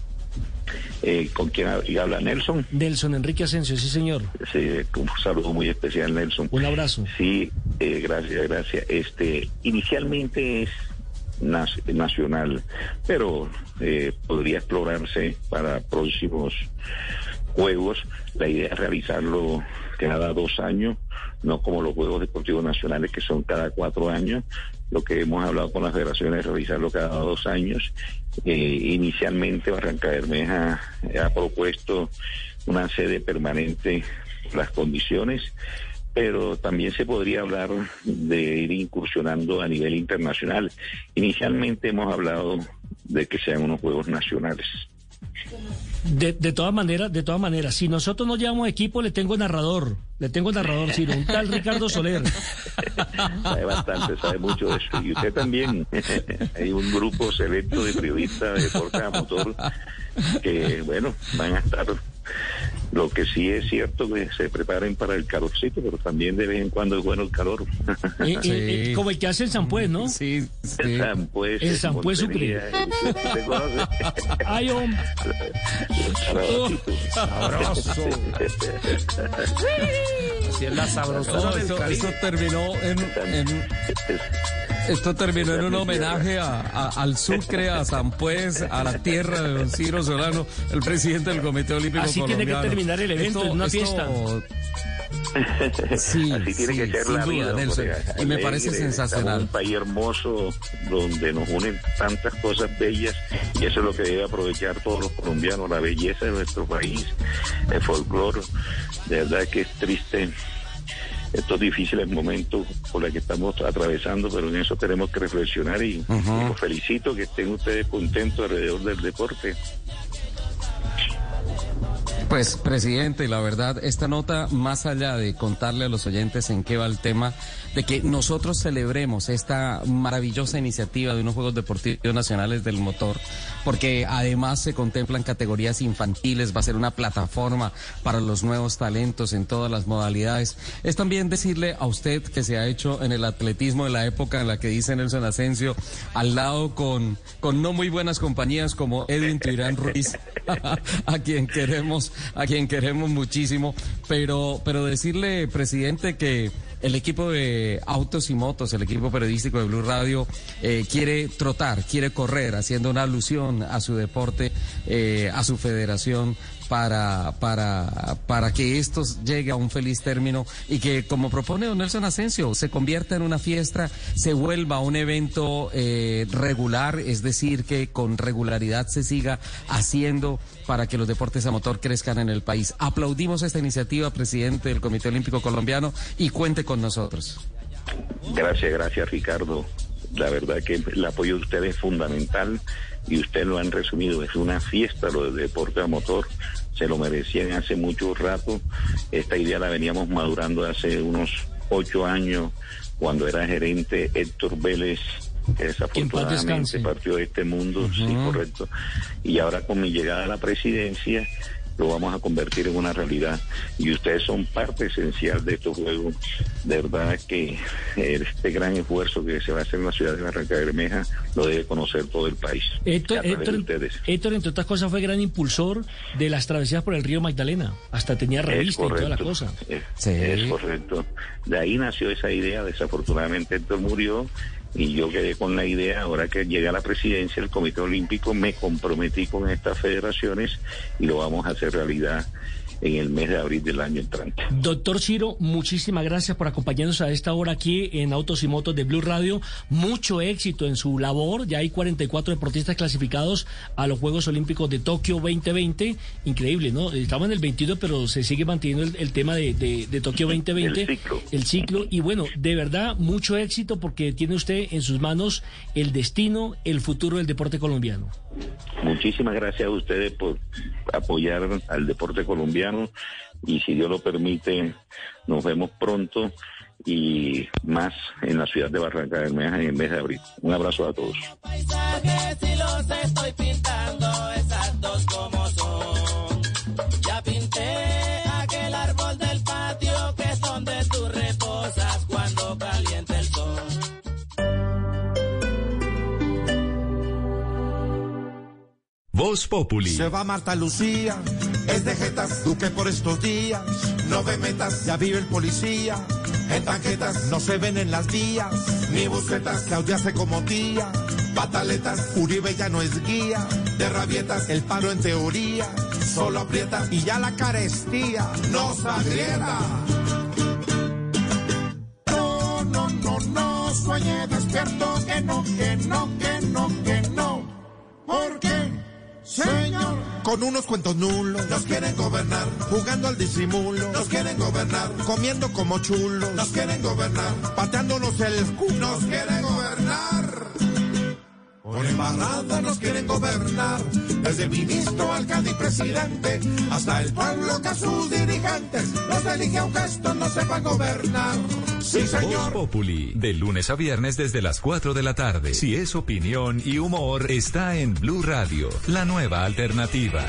Eh, ¿Con quién habla Nelson? Nelson Enrique Asensio, sí señor. Sí, un saludo muy especial Nelson. Un abrazo. Sí, eh, gracias, gracias. Este, inicialmente es nacional, pero eh, podría explorarse para próximos juegos. La idea es realizarlo cada dos años, no como los Juegos Deportivos Nacionales que son cada cuatro años. Lo que hemos hablado con las federaciones es realizarlo cada dos años. Eh, inicialmente Barranca Bermeja ha propuesto una sede permanente las condiciones, pero también se podría hablar de ir incursionando a nivel internacional. Inicialmente hemos hablado de que sean unos Juegos Nacionales. De, de todas maneras, de todas maneras, si nosotros no llevamos equipo, le tengo narrador, le tengo narrador, sí, un tal Ricardo Soler. sabe bastante, sabe mucho de eso. Y usted también. (laughs) Hay un grupo selecto de periodistas de deporte a motor que, bueno, van a estar lo que sí es cierto que se preparen para el calorcito, pero también de vez en cuando es bueno el calor. Eh, eh, eh, como el que hace el Sampués, ¿no? Sí, El Sampués. El Sampués Sucre. ¿Usted conoce? Ay, hombre. Sabroso. (laughs) Así es la sabrosura. esto, esto terminó en, en- esto terminó en un homenaje a, a- al Sucre, a San Pues, a la tierra de don Ciro Solano, el presidente del Comité Olímpico Así tiene que Colombiano. terminar el evento, en una fiesta. Sí, (laughs) Así tiene sí, que ser la duda, vida. Nelson. Y me parece sensacional. un país hermoso donde nos unen tantas cosas bellas y eso es lo que debe aprovechar todos los colombianos, la belleza de nuestro país, el folclore. De verdad que es triste estos difíciles momentos por los que estamos atravesando, pero en eso tenemos que reflexionar y, y los felicito que estén ustedes contentos alrededor del deporte. Pues, presidente, la verdad, esta nota, más allá de contarle a los oyentes en qué va el tema, de que nosotros celebremos esta maravillosa iniciativa de unos Juegos Deportivos Nacionales del Motor, porque además se contemplan categorías infantiles, va a ser una plataforma para los nuevos talentos en todas las modalidades. Es también decirle a usted que se ha hecho en el atletismo de la época en la que dice Nelson Asensio, al lado con, con no muy buenas compañías como Edwin Tuirán Ruiz, (laughs) a quien queremos, a quien queremos muchísimo, pero, pero decirle, presidente, que el equipo de autos y motos, el equipo periodístico de Blue Radio, eh, quiere trotar, quiere correr, haciendo una alusión a su deporte, eh, a su federación, para, para, para que esto llegue a un feliz término y que, como propone don Nelson Asensio, se convierta en una fiesta, se vuelva un evento eh, regular, es decir, que con regularidad se siga haciendo para que los deportes a motor crezcan en el país. Aplaudimos esta iniciativa, presidente del Comité Olímpico Colombiano, y cuente con nosotros. Gracias, gracias Ricardo. La verdad que el apoyo de ustedes es fundamental y ustedes lo han resumido. Es una fiesta lo del deporte a motor. Se lo merecían hace mucho rato. Esta idea la veníamos madurando hace unos ocho años cuando era gerente Héctor Vélez que desafortunadamente partió de este mundo, sí, correcto. Y ahora con mi llegada a la presidencia lo vamos a convertir en una realidad. Y ustedes son parte esencial de estos juegos. De verdad que eh, este gran esfuerzo que se va a hacer en la ciudad de Barranca Bermeja lo debe conocer todo el país. Héctor, Héctor, ustedes. Héctor, entre otras cosas, fue gran impulsor de las travesías por el río Magdalena. Hasta tenía revista y toda la cosa. Es, es correcto. De ahí nació esa idea. Desafortunadamente Héctor murió y yo quedé con la idea. Ahora que llegué a la presidencia del Comité Olímpico, me comprometí con estas federaciones y lo vamos a hacer realidad en el mes de abril del año entrante. Doctor Ciro, muchísimas gracias por acompañarnos a esta hora aquí en Autos y Motos de Blue Radio. Mucho éxito en su labor. Ya hay 44 deportistas clasificados a los Juegos Olímpicos de Tokio 2020. Increíble, ¿no? Estamos en el 21, pero se sigue manteniendo el, el tema de, de- de Tokio 2020. (laughs) El ciclo. El ciclo. Y bueno, de verdad, mucho éxito porque tiene usted en sus manos el destino, el futuro del deporte colombiano. Muchísimas gracias a ustedes por apoyar al deporte colombiano y si Dios lo permite, nos vemos pronto y más en la ciudad de Barranca en el mes de abril. Un abrazo a todos. Se va Marta Lucía, es de jetas, Duque por estos días. No ve metas, ya vive el policía. En tanquetas no se ven en las vías, ni bucetas, Claudia hace como tía. Pataletas, Uribe ya no es guía. De rabietas, el paro en teoría. Solo aprieta y ya la carestía nos agrieta. No, no, no, no, sueñe despierto, que no, que no, que no, que no. ¿Por qué? Señor, con unos cuentos nulos. Nos quieren gobernar, jugando al disimulo. Nos quieren gobernar, comiendo como chulos. Nos quieren gobernar, pateándonos el cu nos quieren gobernar. Por embarrada nos quieren gobernar, desde ministro, alcalde y presidente, hasta el pueblo que a sus dirigentes los elige aunque estos no sepan gobernar. Sí, Voz señor. Populi, de lunes a viernes desde las 4 de la tarde. Si es opinión y humor, está en Blue Radio, la nueva alternativa.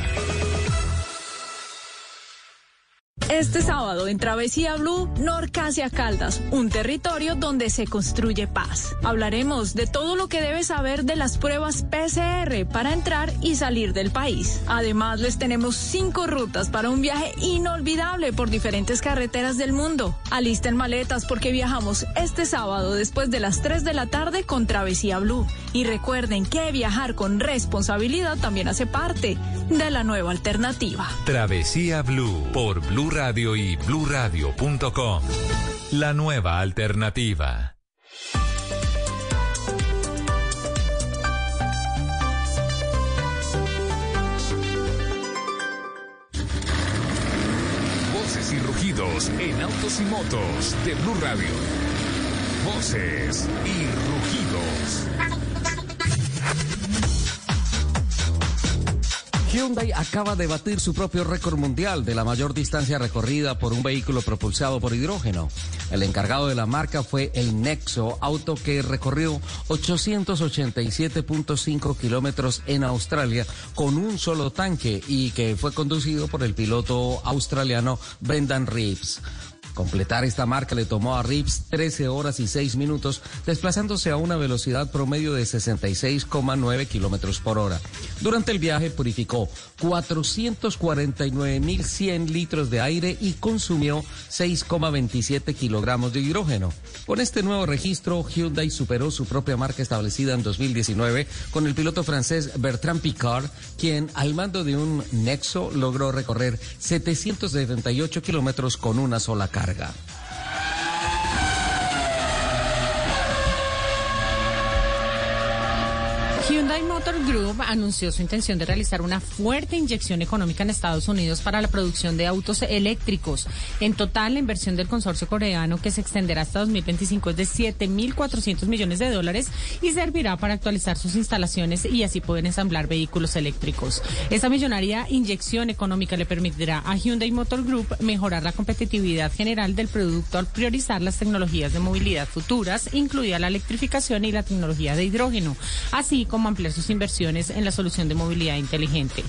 Este sábado en Travesía Blue, Norcasia Caldas, un territorio donde se construye paz. Hablaremos de todo lo que debes saber de las pruebas PCR para entrar y salir del país. Además, les tenemos cinco rutas para un viaje inolvidable por diferentes carreteras del mundo. Alisten maletas porque viajamos este sábado después de las 3 de la tarde con Travesía Blue. Y recuerden que viajar con responsabilidad también hace parte de la nueva alternativa. Travesía Blue por Blue Radio y bluradio.com. La nueva alternativa. Voces y rugidos en autos y motos de Blue Radio. Voces y rugidos. Hyundai acaba de batir su propio récord mundial de la mayor distancia recorrida por un vehículo propulsado por hidrógeno. El encargado de la marca fue el Nexo, auto que recorrió 887.5 kilómetros en Australia con un solo tanque y que fue conducido por el piloto australiano Brendan Reeves. Completar esta marca le tomó a Reeves 13 horas y 6 minutos, desplazándose a una velocidad promedio de 66,9 kilómetros por hora. Durante el viaje purificó 449.100 litros de aire y consumió 6,27 kilogramos de hidrógeno. Con este nuevo registro, Hyundai superó su propia marca establecida en 2019 con el piloto francés Bertrand Picard, quien al mando de un Nexo logró recorrer 778 kilómetros con una sola carga. Hyundai Motor Group anunció su intención de realizar una fuerte inyección económica en Estados Unidos para la producción de autos eléctricos. En total, la inversión del consorcio coreano, que se extenderá hasta 2025, es de 7.400 millones de dólares y servirá para actualizar sus instalaciones y así poder ensamblar vehículos eléctricos. Esta millonaria inyección económica le permitirá a Hyundai Motor Group mejorar la competitividad general del producto al priorizar las tecnologías de movilidad futuras, incluida la electrificación y la tecnología de hidrógeno, así como ampliar sus inversiones en la solución de movilidad inteligente.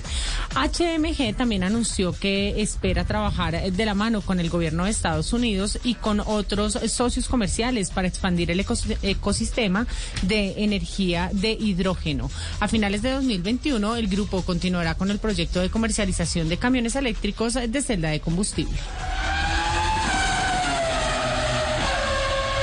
HMG también anunció que espera trabajar de la mano con el gobierno de Estados Unidos y con otros socios comerciales para expandir el ecos- ecosistema de energía de hidrógeno. A finales de 2021, el grupo continuará con el proyecto de comercialización de camiones eléctricos de celda de combustible.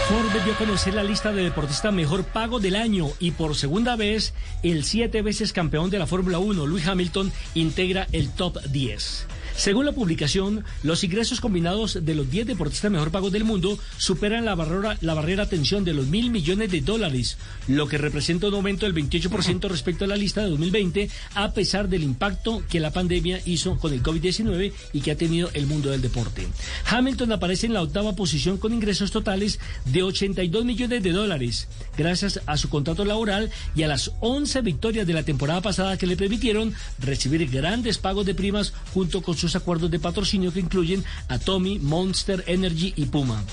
Forbes dio a conocer la lista de deportistas mejor pago del año y por segunda vez el siete veces campeón de la Fórmula 1, Lewis Hamilton, integra el top 10. Según la publicación, los ingresos combinados de los 10 deportistas mejor pagos del mundo superan la barrera, la barrera tensión de los mil millones de dólares, lo que representa un aumento del 28% respecto a la lista de 2020, a pesar del impacto que la pandemia hizo con el COVID-19 y que ha tenido el mundo del deporte. Hamilton aparece en la octava posición con ingresos totales de 82 millones de dólares, gracias a su contrato laboral y a las 11 victorias de la temporada pasada que le permitieron recibir grandes pagos de primas junto con sus sus acuerdos de patrocinio que incluyen a Tommy, Monster Energy y Puma.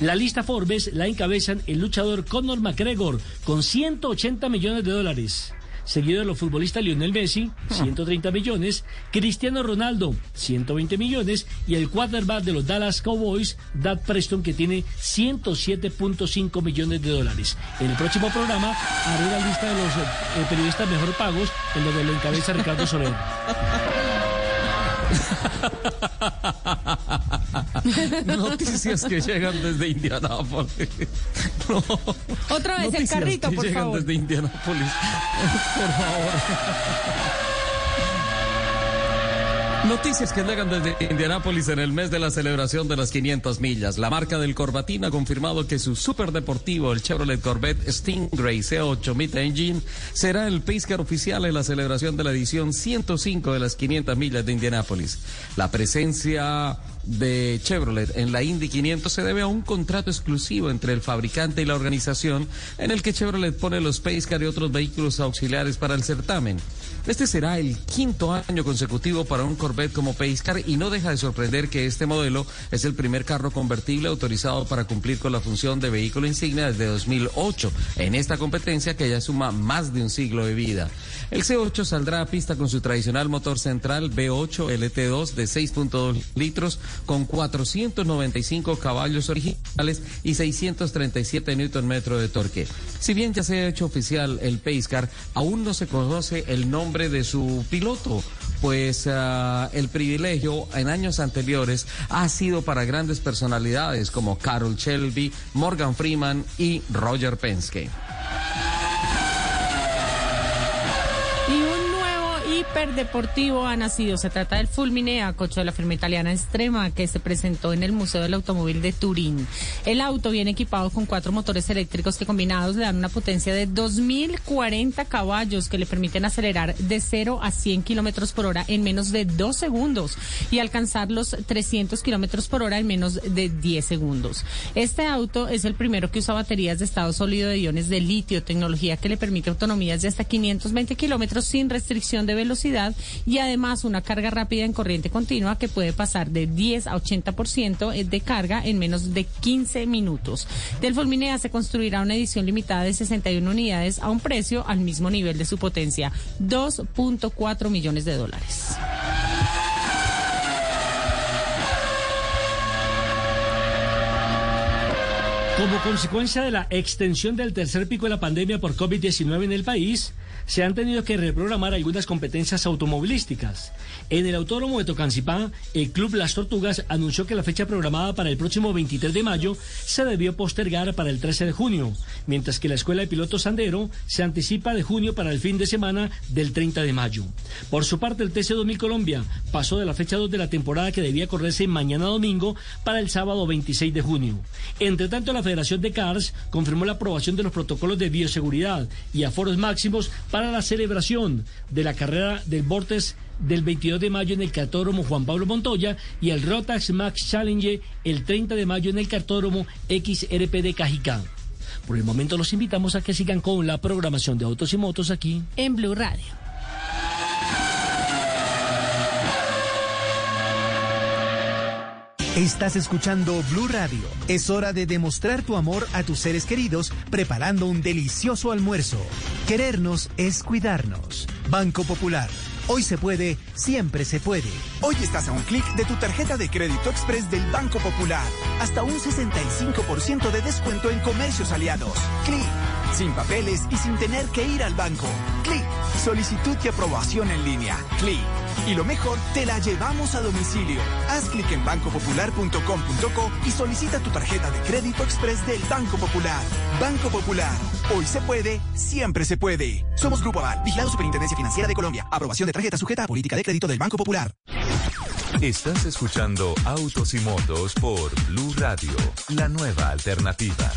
La lista Forbes la encabezan el luchador Conor McGregor con 180 millones de dólares seguido de los futbolistas Lionel Messi, (laughs) 130 millones, Cristiano Ronaldo, 120 millones, y el quarterback de los Dallas Cowboys, Dad Preston, que tiene 107.5 millones de dólares. En el próximo programa haré la lista de los eh, periodistas mejor pagos, en donde lo encabeza Ricardo Soler. (laughs) (laughs) Noticias que llegan desde Indianápolis. (laughs) No. Otra vez el Noticias carrito, que por llegan favor. desde Indianápolis. (laughs) Por favor. Noticias que llegan desde Indianápolis en el mes de la celebración de las 500 millas. La marca del Corbatín ha confirmado que su superdeportivo, el Chevrolet Corvette Stingray C8 Mid Engine, será el pace car oficial en la celebración de la edición 105 de las 500 millas de Indianápolis. La presencia de Chevrolet en la Indy 500 se debe a un contrato exclusivo entre el fabricante y la organización en el que Chevrolet pone los Pace Car y otros vehículos auxiliares para el certamen. Este será el quinto año consecutivo para un Corvette como Pace Car y no deja de sorprender que este modelo es el primer carro convertible autorizado para cumplir con la función de vehículo insignia desde 2008 en esta competencia que ya suma más de un siglo de vida. El C8 saldrá a pista con su tradicional motor central V8 LT2 de 6.2 litros con 495 caballos originales y 637 Nm de torque. Si bien ya se ha hecho oficial el Pace Car, aún no se conoce el nombre de su piloto pues ah, el privilegio en años anteriores ha sido para grandes personalidades como Carol Shelby, Morgan Freeman y Roger Penske. Y un nuevo hiperdeportivo ha nacido. Se trata del Fulminea, coche de la firma italiana Extrema, que se presentó en el Museo del Automóvil de Turín. El auto viene equipado con cuatro motores eléctricos que combinados le dan una potencia de 2.040 caballos que le permiten acelerar de 0 a 100 kilómetros por hora en menos de dos segundos y alcanzar los 300 kilómetros por hora en menos de 10 segundos. Este auto es el primero que usa baterías de estado sólido de iones de litio, tecnología que le permite autonomías de hasta 520 kilómetros sin restricción de velocidad y además una carga rápida en corriente continua que puede pasar de 10 a 80% de carga en menos de 15 minutos. Del Fulminea se construirá una edición limitada de 61 unidades a un precio al mismo nivel de su potencia, 2.4 millones de dólares. Como consecuencia de la extensión del tercer pico de la pandemia por COVID-19 en el país, se han tenido que reprogramar algunas competencias automovilísticas. En el Autódromo de Tocancipá, el Club Las Tortugas anunció que la fecha programada para el próximo 23 de mayo se debió postergar para el 13 de junio, mientras que la Escuela de Pilotos Sandero se anticipa de junio para el fin de semana del 30 de mayo. Por su parte, el TC2000 Colombia pasó de la fecha 2 de la temporada que debía correrse mañana domingo para el sábado 26 de junio. Entre tanto, la Federación de CARS confirmó la aprobación de los protocolos de bioseguridad y aforos máximos para la celebración de la carrera del Vortex del 22 de mayo en el cartódromo Juan Pablo Montoya y el Rotax Max Challenge el 30 de mayo en el cartódromo XRP de Cajicá. Por el momento los invitamos a que sigan con la programación de Autos y Motos aquí en Blue Radio. Estás escuchando Blue Radio. Es hora de demostrar tu amor a tus seres queridos preparando un delicioso almuerzo. Querernos es cuidarnos. Banco Popular. Hoy se puede, siempre se puede. Hoy estás a un clic de tu tarjeta de crédito express del Banco Popular. Hasta un 65% de descuento en comercios aliados. Clic. Sin papeles y sin tener que ir al banco. Clic. Solicitud y aprobación en línea. Clic. Y lo mejor, te la llevamos a domicilio. Haz clic en bancopopular.com.co y solicita tu tarjeta de crédito express del Banco Popular. Banco Popular. Hoy se puede, siempre se puede. Somos Grupo Aval, vigilado Superintendencia Financiera de Colombia. Aprobación de tarjeta sujeta a política de crédito del Banco Popular. Estás escuchando Autos y Motos por Blue Radio, la nueva alternativa.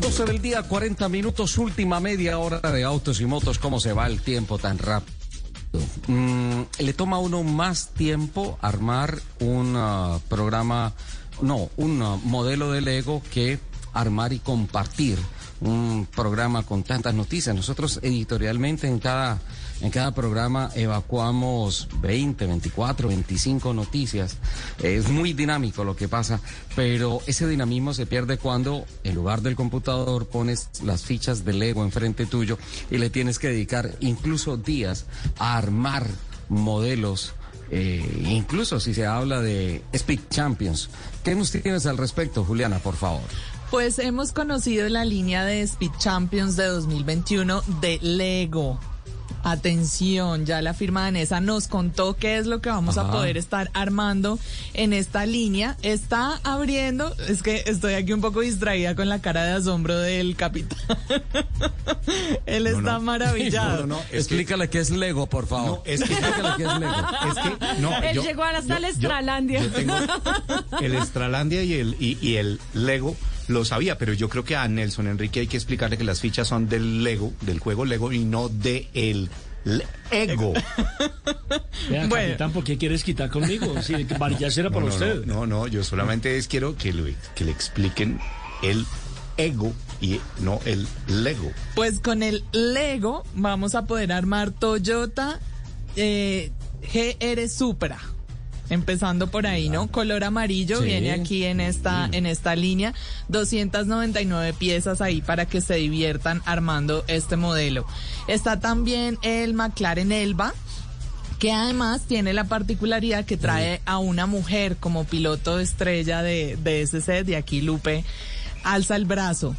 Doce del día, 40 minutos, última media hora de autos y motos. ¿Cómo se va el tiempo tan rápido? Mm, le toma a uno más tiempo armar un ah, programa, no, un ah, modelo de Lego que armar y compartir un programa con tantas noticias. Nosotros editorialmente en cada en cada programa evacuamos 20, 24, 25 noticias. Es muy dinámico lo que pasa, pero ese dinamismo se pierde cuando en lugar del computador pones las fichas de Lego enfrente tuyo y le tienes que dedicar incluso días a armar modelos. eh, incluso si se habla de Speed Champions. ¿Qué nos tienes al respecto, Juliana, por favor? Pues hemos conocido la línea de Speed Champions de 2021 de Lego. Atención, ya la firma danesa nos contó qué es lo que vamos a poder estar armando en esta línea. Está abriendo, es que estoy aquí un poco distraída con la cara de asombro del capitán. (laughs) Él está maravillado. Explícale qué es Lego, por favor. es que- Explícale qué es Lego. (laughs) Es que, no, Él yo- llegó hasta yo- yo- Estralandia. yo tengo el Estralandia y el, y, y el Lego lo sabía, pero yo creo que a Nelson Enrique hay que explicarle que las fichas son del Lego, del juego Lego y no de el le- ego. (laughs) Vea, Bueno. capitán, ¿por qué quieres quitar conmigo? Si varillas era para no, no, usted. No, no, yo solamente es quiero que, lo- que le expliquen el ego y no el Lego. Pues con el Lego vamos a poder armar Toyota eh, GR Supra. Empezando por ahí, ¿no? Color amarillo Sí. viene aquí en esta en esta línea, 299 piezas ahí para que se diviertan armando este modelo. Está también el McLaren Elba, que además tiene la particularidad que trae a una mujer como piloto estrella de, de ese set, y aquí Lupe alza el brazo.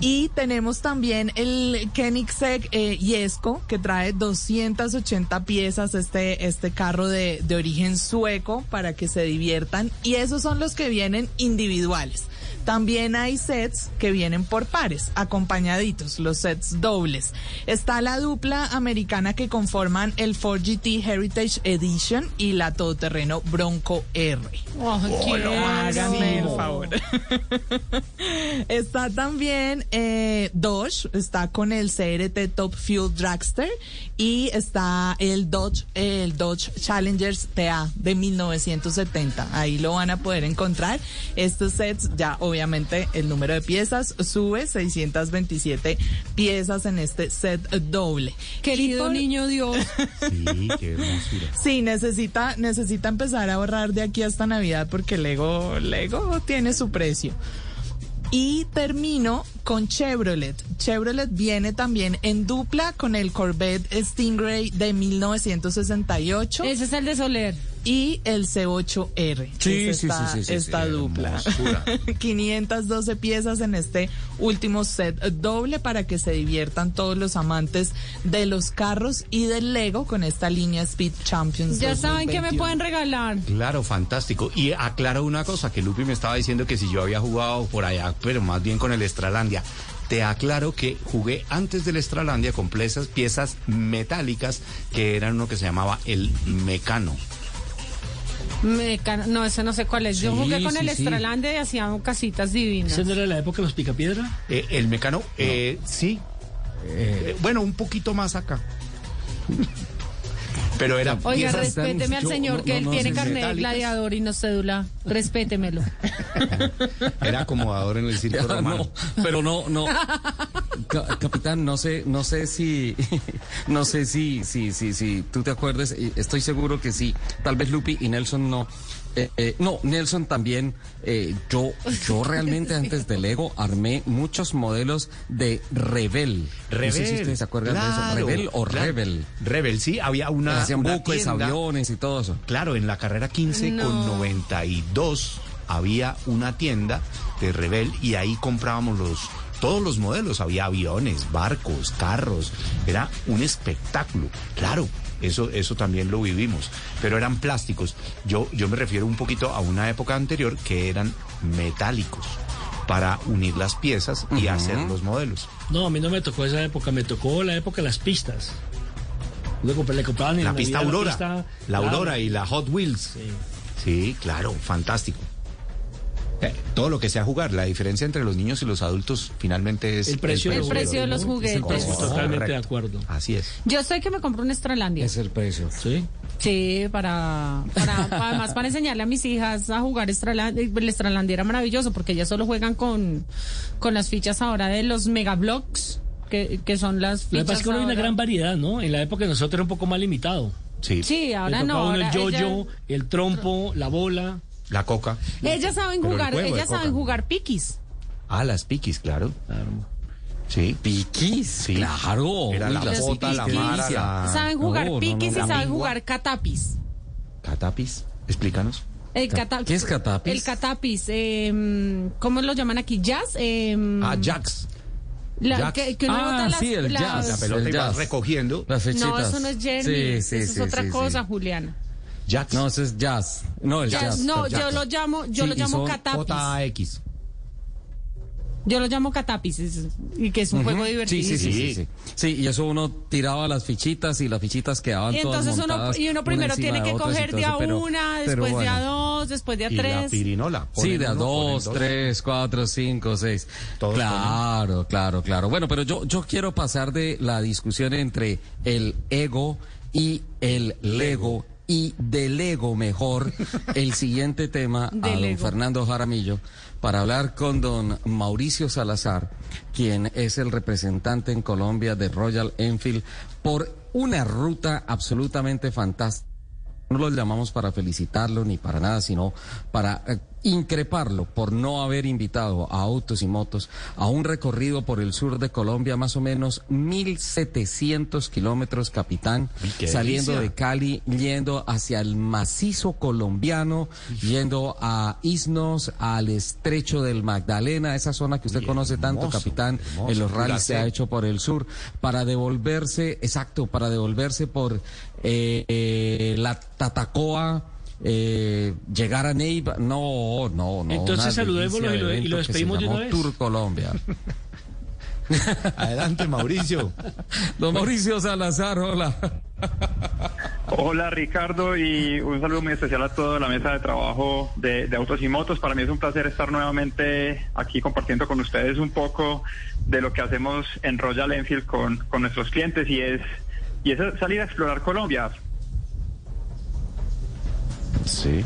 Y tenemos también el Koenigsegg eh, Yesco, que trae 280 piezas, este, este carro de, de origen sueco, para que se diviertan. Y esos son los que vienen individuales. También hay sets que vienen por pares, acompañaditos, los sets dobles. Está la dupla americana que conforman el Ford GT Heritage Edition y la todoterreno Bronco R. quiero. Háganme el favor. (laughs) está también eh, Dodge, está con el CRT Top Fuel Dragster y está el Dodge, el Dodge Challengers TA de 1970. Ahí lo van a poder encontrar. Estos sets ya obviamente el número de piezas sube 627 piezas en este set doble. Querido niño Dios. (laughs) Sí, qué hermosura. Sí, necesita, necesita empezar a ahorrar de aquí hasta Navidad porque Lego, Lego tiene su precio. Y termino con Chevrolet. Chevrolet viene también en dupla con el Corvette Stingray de 1968. Ese es el de Soler. Y el C8R. Sí, Es sí, esta, sí, sí, sí, esta sí, dupla. 512 (laughs) piezas en este último set doble para que se diviertan todos los amantes de los carros y del Lego con esta línea Speed Champions. Ya saben que me 2021. pueden regalar. Claro, fantástico. Y aclaro una cosa, que Lupi me estaba diciendo que si yo había jugado por allá, pero más bien con el Estralandia. Te aclaro que jugué antes del Estralandia con piezas, piezas metálicas que eran uno que se llamaba el Mecano. Meca- No, ese no sé cuál es. Yo Sí, jugué con sí, el sí. Estralandia y hacíamos casitas divinas. ¿Ese no era la época de los picapiedra? Eh, el Mecano, eh, sí. Eh, bueno, un poquito más acá. Pero era Oiga, respéteme al señor que no, él no, tiene carnet de gladiador y no cédula. Respétemelo. (laughs) Era acomodador en el circo (laughs) Ya, romano. no, pero no, no. (laughs) Ca- capitán, no sé, no sé si, no sé si, si, si, si tú te acuerdas. Estoy seguro que sí. Tal vez Lupi y Nelson no. Eh, eh, no, Nelson también. eh, yo, yo (laughs) realmente antes del Lego armé muchos modelos de Rebel. No sé si ustedes se acuerdan de eso. Rebel o claro. Rebel. Rebel, sí, había una. Hacían una buques, tienda. aviones y todo eso. Claro, en la carrera 15 con No. 92 había una tienda de Rebel y ahí comprábamos los todos los modelos, había aviones, barcos, carros, era un espectáculo. Claro, eso eso también lo vivimos, pero eran plásticos. Yo yo me refiero un poquito a una época anterior que eran metálicos para unir las piezas y hacer los modelos. No, a mí no me tocó esa época, me tocó la época de las pistas. Le, comp- le compraban en La pista Navidad Aurora, pista- la claro. Aurora y la Hot Wheels. Sí, claro, fantástico. Todo lo que sea jugar, la diferencia entre los niños y los adultos finalmente es El precio de El los precio de los ¿no? Es el juguetes. Totalmente de acuerdo. Así es. Yo sé que me compro un Estralandia. Es el precio. Sí. Sí, para, para además para enseñarle a mis hijas a jugar Estralandia. El Estralandia era maravilloso porque ellas solo juegan con, con las fichas ahora de los megablocks, que, que son las Lo que fichas pasa es que ahora hay una gran variedad, ¿no? En la época de nosotros era un poco más limitado. Sí. Sí, ahora no. ahora el yo-yo, el trompo, la bola. La coca. Ellas saben jugar, ellas saben jugar piquis. Ah, las piquis, claro. Sí. Piquis, Sí. claro. Era la las bota, la mara, la... saben jugar no, no, piquis no, y saben mingua. jugar catapis. Catapis. Explícanos. El cata- ¿Qué es catapis? El catapis, eh, ¿cómo lo llaman aquí? ¿Jazz? Eh, Ah, jacks. la- que, que uno Ah, bota las, sí, el las- jazz. La pelota El y vas recogiendo. Las fechitas. No, eso no es Jeremy, Sí, eso sí, es sí, otra sí, cosa, sí. Juliana. Jacks. No, eso es jazz. No, el Jazz, jazz. no, yo jazz. lo llamo, yo Sí, lo llamo catapis. JX. Yo lo llamo catapis es- y que es un juego divertido. Sí, sí, sí, sí, sí. Sí, y eso uno tiraba las fichitas y las fichitas quedaban Y todas entonces uno, montadas y uno primero tiene que otras coger de a pero- una, pero después de a dos, después de a Y la tres. pirinola. Sí, de a uno, dos. tres, cuatro, cinco, seis. Todos claro, claro, claro. Bueno, pero yo, yo quiero pasar de la discusión entre el ego y el lego y del ego mejor (laughs) el siguiente tema a don. Fernando Jaramillo para hablar con don Mauricio Salazar, quien es el representante en Colombia de Royal Enfield por una ruta absolutamente fantástica. No lo llamamos para felicitarlo ni para nada, sino para eh, increparlo por no haber invitado a autos y motos a un recorrido por el sur de Colombia, más o menos 1.700 kilómetros, capitán, saliendo delicia. de Cali, yendo hacia el macizo colombiano, yendo a Isnos, al estrecho del Magdalena, esa zona que usted conoce tanto, hermoso, capitán, hermoso. en los rallies se ha hecho por el sur, para devolverse, exacto, para devolverse por eh, eh, la Tatacoa, eh, llegar a Neiva, no, no, no. Entonces saludémoslo y lo- y despedimos de una vez. Tour Colombia. (laughs) Adelante, Mauricio. Don Mauricio Salazar, hola. Hola Ricardo y un saludo muy especial a toda la mesa de trabajo de, de Autos y Motos. Para mí es un placer estar nuevamente aquí compartiendo con ustedes un poco de lo que hacemos en Royal Enfield con, con nuestros clientes y es, y es salir a explorar Colombia. Sí.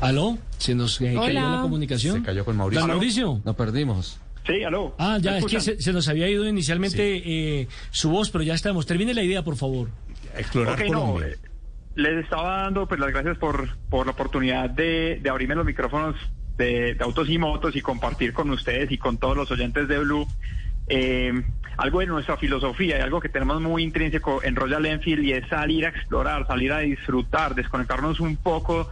¿Aló? ¿Se nos eh, cayó la comunicación? Se cayó con Mauricio. Don Mauricio. Lo perdimos. Sí, aló. Ah, ya, ¿Me es que se, se nos había ido inicialmente eh, su voz, pero ya estamos. Termine la idea, por favor. Explorar Ok, no, Colombia. eh, les estaba dando pues las gracias por, por la oportunidad de, de abrirme los micrófonos de, de autos y motos y compartir con ustedes y con todos los oyentes de Blue eh, algo de nuestra filosofía y algo que tenemos muy intrínseco en Royal Enfield y es salir a explorar, salir a disfrutar, desconectarnos un poco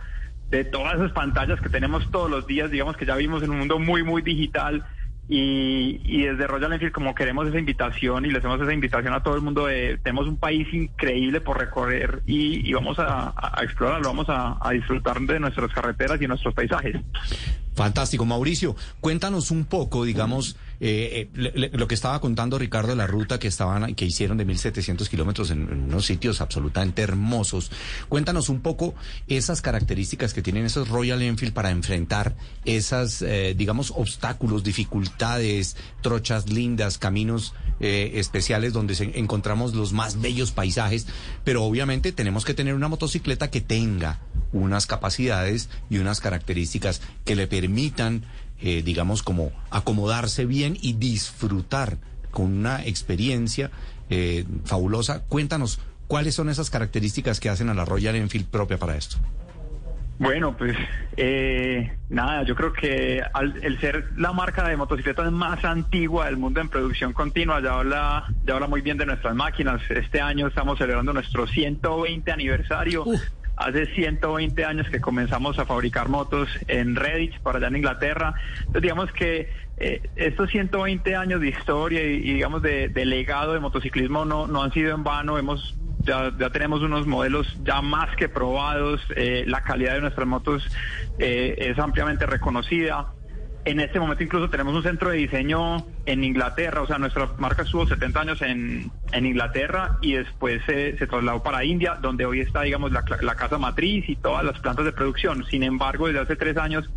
de todas esas pantallas que tenemos todos los días, digamos que ya vivimos en un mundo muy, muy digital y, desde Royal Enfield como queremos esa invitación y le hacemos esa invitación a todo el mundo de tenemos un país increíble por recorrer y, vamos a, a explorarlo, vamos a, a disfrutar de nuestras carreteras y nuestros paisajes. Fantástico. Mauricio, cuéntanos un poco, digamos, eh, le- le- lo que estaba contando Ricardo la ruta que estaban, que hicieron de 1.700 kilómetros en, en unos sitios absolutamente hermosos. Cuéntanos un poco esas características que tienen esos Royal Enfield para enfrentar esas, eh, digamos, obstáculos, dificultades, trochas lindas, caminos eh, especiales donde se- encontramos los más bellos paisajes, pero obviamente tenemos que tener una motocicleta que tenga unas capacidades y unas características que le permitan, eh, digamos, como acomodarse bien y disfrutar con una experiencia eh, fabulosa. Cuéntanos cuáles son esas características que hacen a la Royal Enfield propia para esto. Bueno, pues eh, nada, yo creo que al, el ser la marca de motocicletas más antigua del mundo en producción continua, ya habla, ya habla muy bien de nuestras máquinas. Este año estamos celebrando nuestro 120 aniversario. Hace 120 años que comenzamos a fabricar motos en Redditch, para allá en Inglaterra. Entonces, digamos que eh, estos 120 años de historia y, digamos de, legado de motociclismo no, no han sido en vano. Hemos ya, ya tenemos unos modelos ya más que probados, eh, la calidad de nuestras motos eh, es ampliamente reconocida. En este momento incluso tenemos un centro de diseño en Inglaterra, o sea, nuestra marca estuvo 70 años en, en Inglaterra y después se, trasladó para India, donde hoy está, digamos, la, la casa matriz y todas las plantas de producción. Sin embargo, desde hace tres años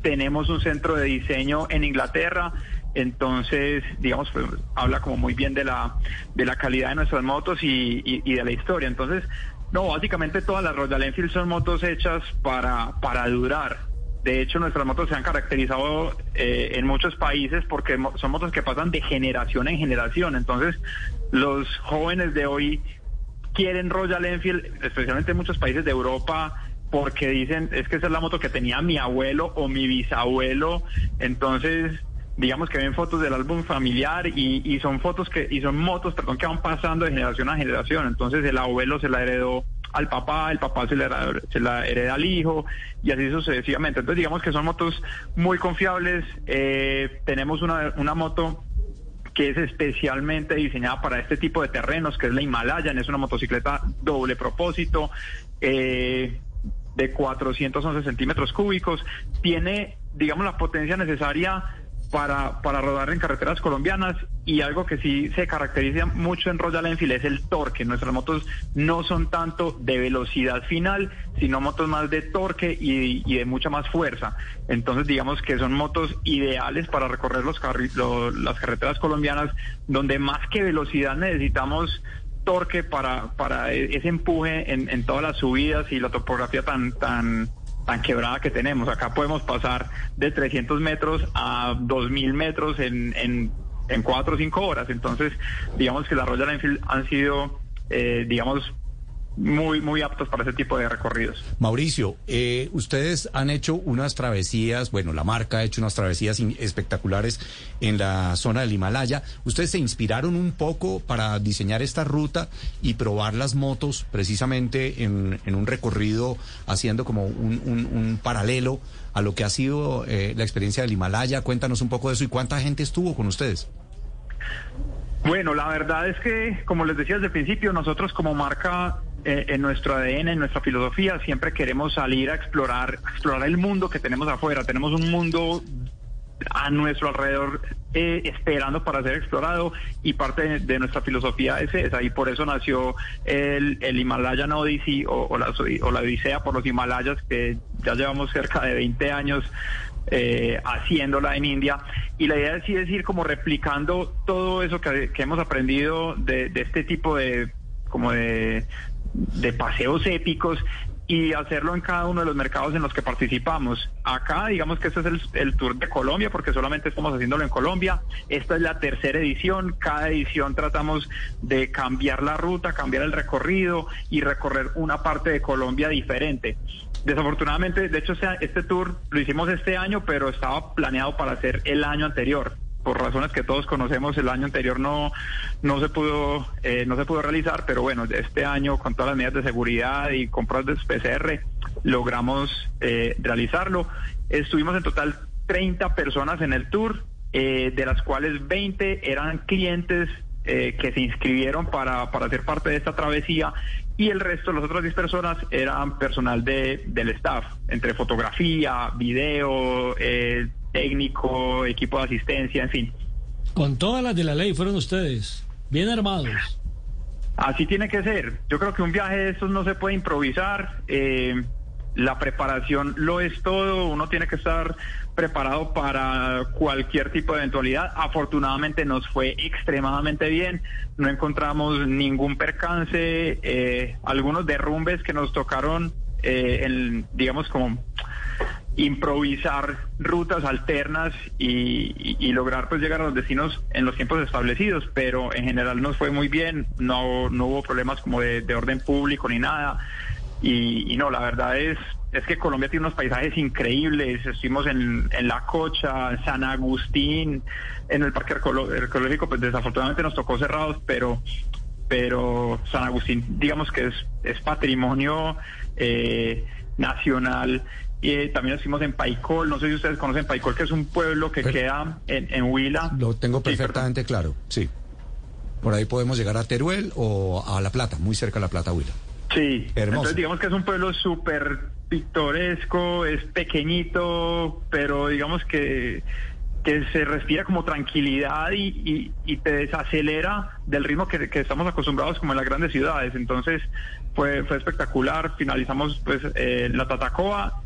tenemos un centro de diseño en Inglaterra, entonces, digamos, pues, habla como muy bien de la, de la calidad de nuestras motos y, y- y de la historia. Entonces, no, básicamente todas las Royal Enfield son motos hechas para, para durar. De hecho, nuestras motos se han caracterizado eh, en muchos países porque son motos que pasan de generación en generación. Entonces, los jóvenes de hoy quieren Royal Enfield, especialmente en muchos países de Europa, porque dicen, es que esa es la moto que tenía mi abuelo o mi bisabuelo. Entonces, digamos que ven fotos del álbum familiar y, y son fotos que, y son motos, perdón, que van pasando de generación a generación. Entonces, el abuelo se la heredó al papá, el papá se la, hereda al hijo y así sucesivamente. Entonces, digamos que son motos muy confiables. Eh, tenemos una, una moto que es especialmente diseñada para este tipo de terrenos, que es la Himalayan, es una motocicleta doble propósito, eh, de 411 centímetros cúbicos, tiene, digamos, la potencia necesaria para, para rodar en carreteras colombianas y algo que sí se caracteriza mucho en Royal Enfield es el torque. Nuestras motos no son tanto de velocidad final, sino motos más de torque y, de mucha más fuerza. Entonces digamos que son motos ideales para recorrer los lo- las carreteras colombianas donde más que velocidad necesitamos torque para, para e- ese empuje en, en todas las subidas y la topografía tan, tan, tan quebrada que tenemos. Acá podemos pasar de 300 metros a 2000 metros en, en, en 4 o 5 horas. Entonces, digamos que las Royal Enfield han sido, eh, digamos, muy, muy aptos para ese tipo de recorridos. Mauricio, eh, ustedes han hecho unas travesías, bueno, la marca ha hecho unas travesías espectaculares en la zona del Himalaya. ¿Ustedes se inspiraron un poco para diseñar esta ruta y probar las motos precisamente en, en un recorrido haciendo como un, un- un paralelo a lo que ha sido eh, la experiencia del Himalaya? Cuéntanos un poco de eso y cuánta gente estuvo con ustedes. Bueno, la verdad es que, como les decía desde el principio, nosotros como marca, eh, en nuestro ADN, en nuestra filosofía, siempre queremos salir a explorar, explorar el mundo que tenemos afuera. Tenemos un mundo a nuestro alrededor eh, esperando para ser explorado y parte de, nuestra filosofía es esa y por eso nació el, el Himalayan Odyssey o, la, o la Odisea por los Himalayas que ya llevamos cerca de 20 años eh, haciéndola en India. Y la idea sí es ir como replicando todo eso que, que hemos aprendido de, de este tipo de como de, de paseos épicos y hacerlo en cada uno de los mercados en los que participamos. Acá, digamos que este es el, el tour de Colombia, porque solamente estamos haciéndolo en Colombia. Esta es la tercera edición. Cada edición tratamos de cambiar la ruta, cambiar el recorrido y recorrer una parte de Colombia diferente. Desafortunadamente, de hecho, este, tour lo hicimos este año, pero estaba planeado para hacer el año anterior por razones que todos conocemos el año anterior no no se pudo eh, no se pudo realizar pero bueno este año con todas las medidas de seguridad y compras de PCR logramos eh, realizarlo. Estuvimos en total 30 personas en el tour eh, de las cuales 20 eran clientes eh, que se inscribieron para, para ser parte de esta travesía y el resto, las otras 10 personas, eran personal de, del staff, entre fotografía, video, eh, técnico, equipo de asistencia, en fin. Con todas las de la ley fueron ustedes, bien armados. Así tiene que ser. Yo creo que un viaje de estos no se puede improvisar. eh, la preparación lo es todo. Uno tiene que estar preparado para cualquier tipo de eventualidad. Afortunadamente nos fue extremadamente bien. No encontramos ningún percance. eh, algunos derrumbes que nos tocaron, eh, en, digamos, como improvisar rutas alternas y, lograr pues llegar a los destinos en los tiempos establecidos, pero en general nos fue muy bien, no, no hubo problemas como de, de orden público ni nada y, no, la verdad es es que Colombia tiene unos paisajes increíbles, estuvimos en, en La Cocha, San Agustín, en el Parque Arqueológico, pues desafortunadamente nos tocó cerrados, pero pero San Agustín, digamos que es, es patrimonio eh, nacional. Y eh, también estuvimos en Paicol, no sé si ustedes conocen Paicol, que es un pueblo que queda en, en Huila. Lo tengo perfectamente claro, sí. Por ahí podemos llegar a Teruel o a La Plata, muy cerca de La Plata, Huila. Sí, Hermoso. entonces digamos que es un pueblo súper pintoresco, es pequeñito, pero digamos que, que se respira como tranquilidad y, y- y te desacelera del ritmo que, que estamos acostumbrados como en las grandes ciudades. Entonces fue, fue espectacular, finalizamos pues eh, la Tatacoa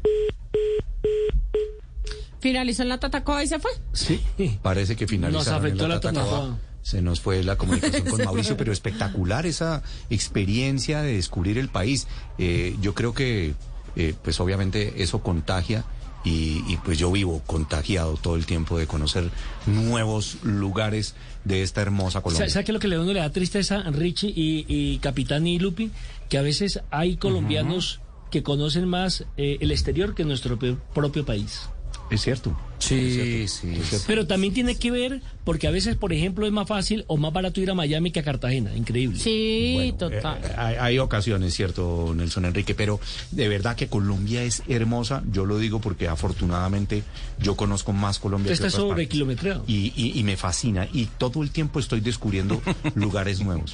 Finalizó en la Tatacoa y se fue. Sí, parece que afectó en la Tatacoa. Tatacoa. Se nos fue la comunicación con (laughs) Mauricio, pero espectacular esa experiencia de descubrir el país. Eh, yo creo que, eh, pues obviamente eso contagia y, y, pues yo vivo contagiado todo el tiempo de conocer nuevos lugares de esta hermosa Colombia. ¿Sabe sabe qué lo que le, uno le da tristeza a Richie y, y Capitán y Lupi? Que a veces hay colombianos que conocen más eh, el exterior que nuestro propio país. Es cierto. Sí, sí. Pero también tiene que ver porque a veces, por ejemplo, es más fácil o más barato ir a Miami que a Cartagena. Increíble. Sí, total. Eh, hay, hay ocasiones, cierto, Nelson Enrique, pero de verdad que Colombia es hermosa. Yo lo digo porque afortunadamente yo conozco más Colombia. Usted que otras sobre partes. kilometrado. Y, y- y me fascina. Y todo el tiempo estoy descubriendo (laughs) lugares nuevos.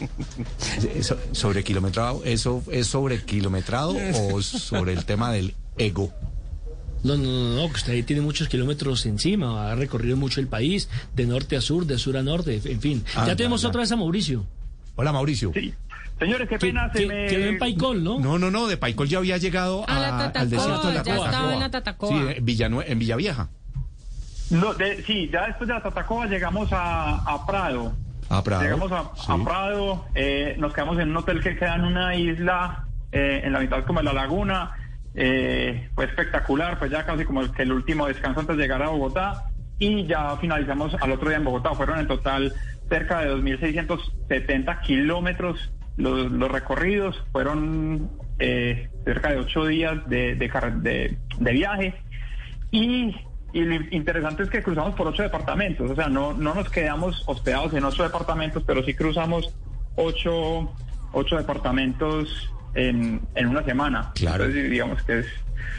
So- sobre kilometrado, ¿eso es sobre kilometrado o sobre el tema del ego? No, no, no, no, que usted ahí tiene muchos kilómetros encima, ha recorrido mucho el país, de norte a sur, de sur a norte, en fin. Ah, ya tenemos ya. otra vez a Mauricio. Hola, Mauricio. Sí. Señores, qué Que- pena, se me... quedó en Paicol, ¿no? No, no, no, de Paicol ya había llegado A la a- al desierto de la ya Coa. estaba en la Tatacoa. Sí, en, Villanue- en Villavieja. No, de- sí, ya después de la Tatacoa llegamos a, a Prado. A Prado. Llegamos a, a. Prado, eh, nos quedamos en un hotel que queda en una isla, eh, en la mitad como de la laguna. Eh, fue espectacular, fue ya casi como el, el último descanso antes de llegar a Bogotá. Y ya finalizamos al otro día en Bogotá. Fueron en total cerca de 2.670 kilómetros los, los recorridos. Fueron eh, cerca de ocho días de- de viaje. Y, y lo interesante es que cruzamos por ocho departamentos, o sea, no, no nos quedamos hospedados en ocho departamentos, pero sí cruzamos ocho, ocho departamentos en, en una semana. Claro. Entonces, digamos que es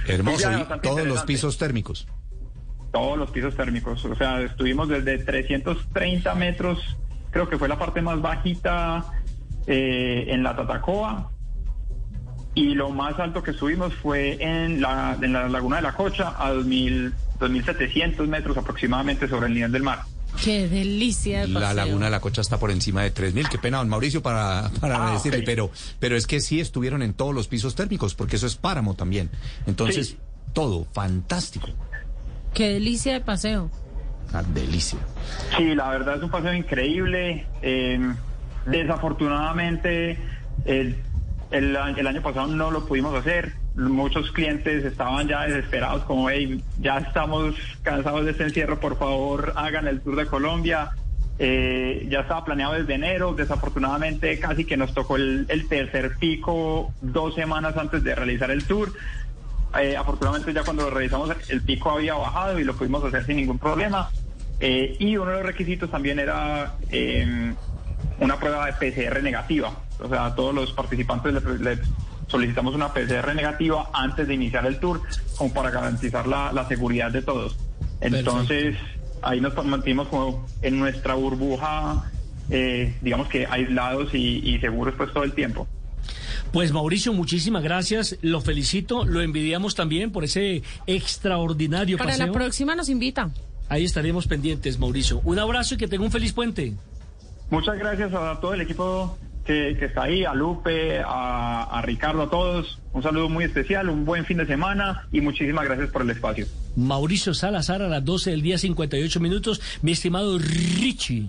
Hermoso. y todos los pisos térmicos. Todos los pisos térmicos, o sea, estuvimos desde 330 metros, creo que fue la parte más bajita eh, en la Tatacoa, y lo más alto que subimos fue en la, en la laguna de la Cocha a 2000, 2.700 metros aproximadamente sobre el nivel del mar. Qué delicia de La laguna de la Cocha está por encima de 3.000. Qué pena, don Mauricio, para, para Ah, decirle, pero, pero es que sí estuvieron en todos los pisos térmicos, porque eso es páramo también. Entonces, Sí. todo, fantástico. Qué delicia de paseo. Una delicia. Sí, la verdad es un paseo increíble. Eh, desafortunadamente, el, el, el año pasado no lo pudimos hacer. Muchos clientes estaban ya desesperados, como, hey, ya estamos cansados de este encierro, por favor, hagan el tour de Colombia. Eh, ya estaba planeado desde enero, desafortunadamente casi que nos tocó el, tercer pico dos semanas antes de realizar el tour. Eh, afortunadamente ya cuando lo realizamos el pico había bajado y lo pudimos hacer sin ningún problema. Eh, y uno de los requisitos también era eh, una prueba de PCR negativa. O sea, a todos los participantes le, le solicitamos una PCR negativa antes de iniciar el tour, como para garantizar la, la seguridad de todos. Entonces, ahí nos mantenimos como en nuestra burbuja, eh, digamos que aislados y, y seguros pues todo el tiempo. Pues Mauricio, muchísimas gracias. Lo felicito, lo envidiamos también por ese extraordinario Para paseo. la próxima nos invita. Ahí estaremos pendientes, Mauricio. Un abrazo y que tenga un feliz puente. Muchas gracias a todo el equipo que, que está ahí, a Lupe, a, a Ricardo, a todos. Un saludo muy especial, un buen fin de semana y muchísimas gracias por el espacio. Mauricio Salazar a las 12 del día 58 minutos. Mi estimado Richie.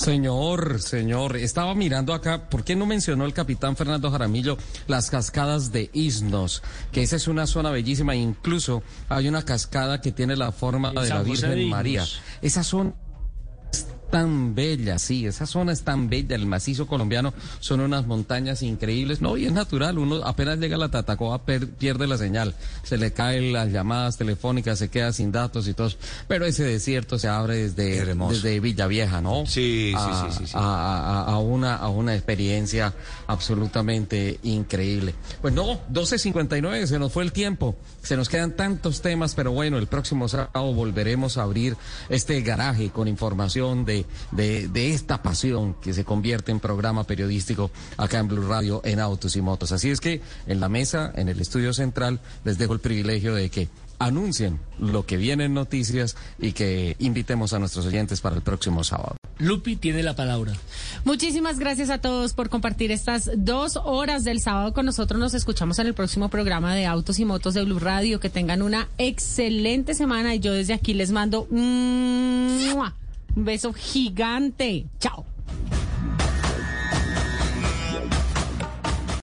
Señor, señor, estaba mirando acá, ¿por qué no mencionó el capitán Fernando Jaramillo las cascadas de Isnos? Que esa es una zona bellísima, incluso hay una cascada que tiene la forma de la Virgen. María. Esa zona es tan bella, sí, esa zona es tan bella, el macizo colombiano son unas montañas increíbles, no, y es natural, uno apenas llega a la Tatacoa per- pierde la señal, se le caen las llamadas telefónicas, se queda sin datos y todo, pero ese desierto se abre desde, desde Villavieja, ¿no? Sí, sí, a, sí, sí, sí. A, a- a una, a una experiencia absolutamente increíble. Pues no, 12.59, se nos fue el tiempo, se nos quedan tantos temas, pero bueno, el próximo sábado volveremos a abrir este garaje con información de de, de, de esta pasión que se convierte en programa periodístico acá en Blue Radio en Autos y Motos. Así es que en la mesa, en el estudio central, les dejo el privilegio de que anuncien lo que viene en noticias y que invitemos a nuestros oyentes para el próximo sábado. Lupi tiene la palabra. Muchísimas gracias a todos por compartir estas dos horas del sábado con nosotros. Nos escuchamos en el próximo programa de Autos y Motos de Blue Radio. Que tengan una excelente semana y yo desde aquí les mando un beso gigante. Chao.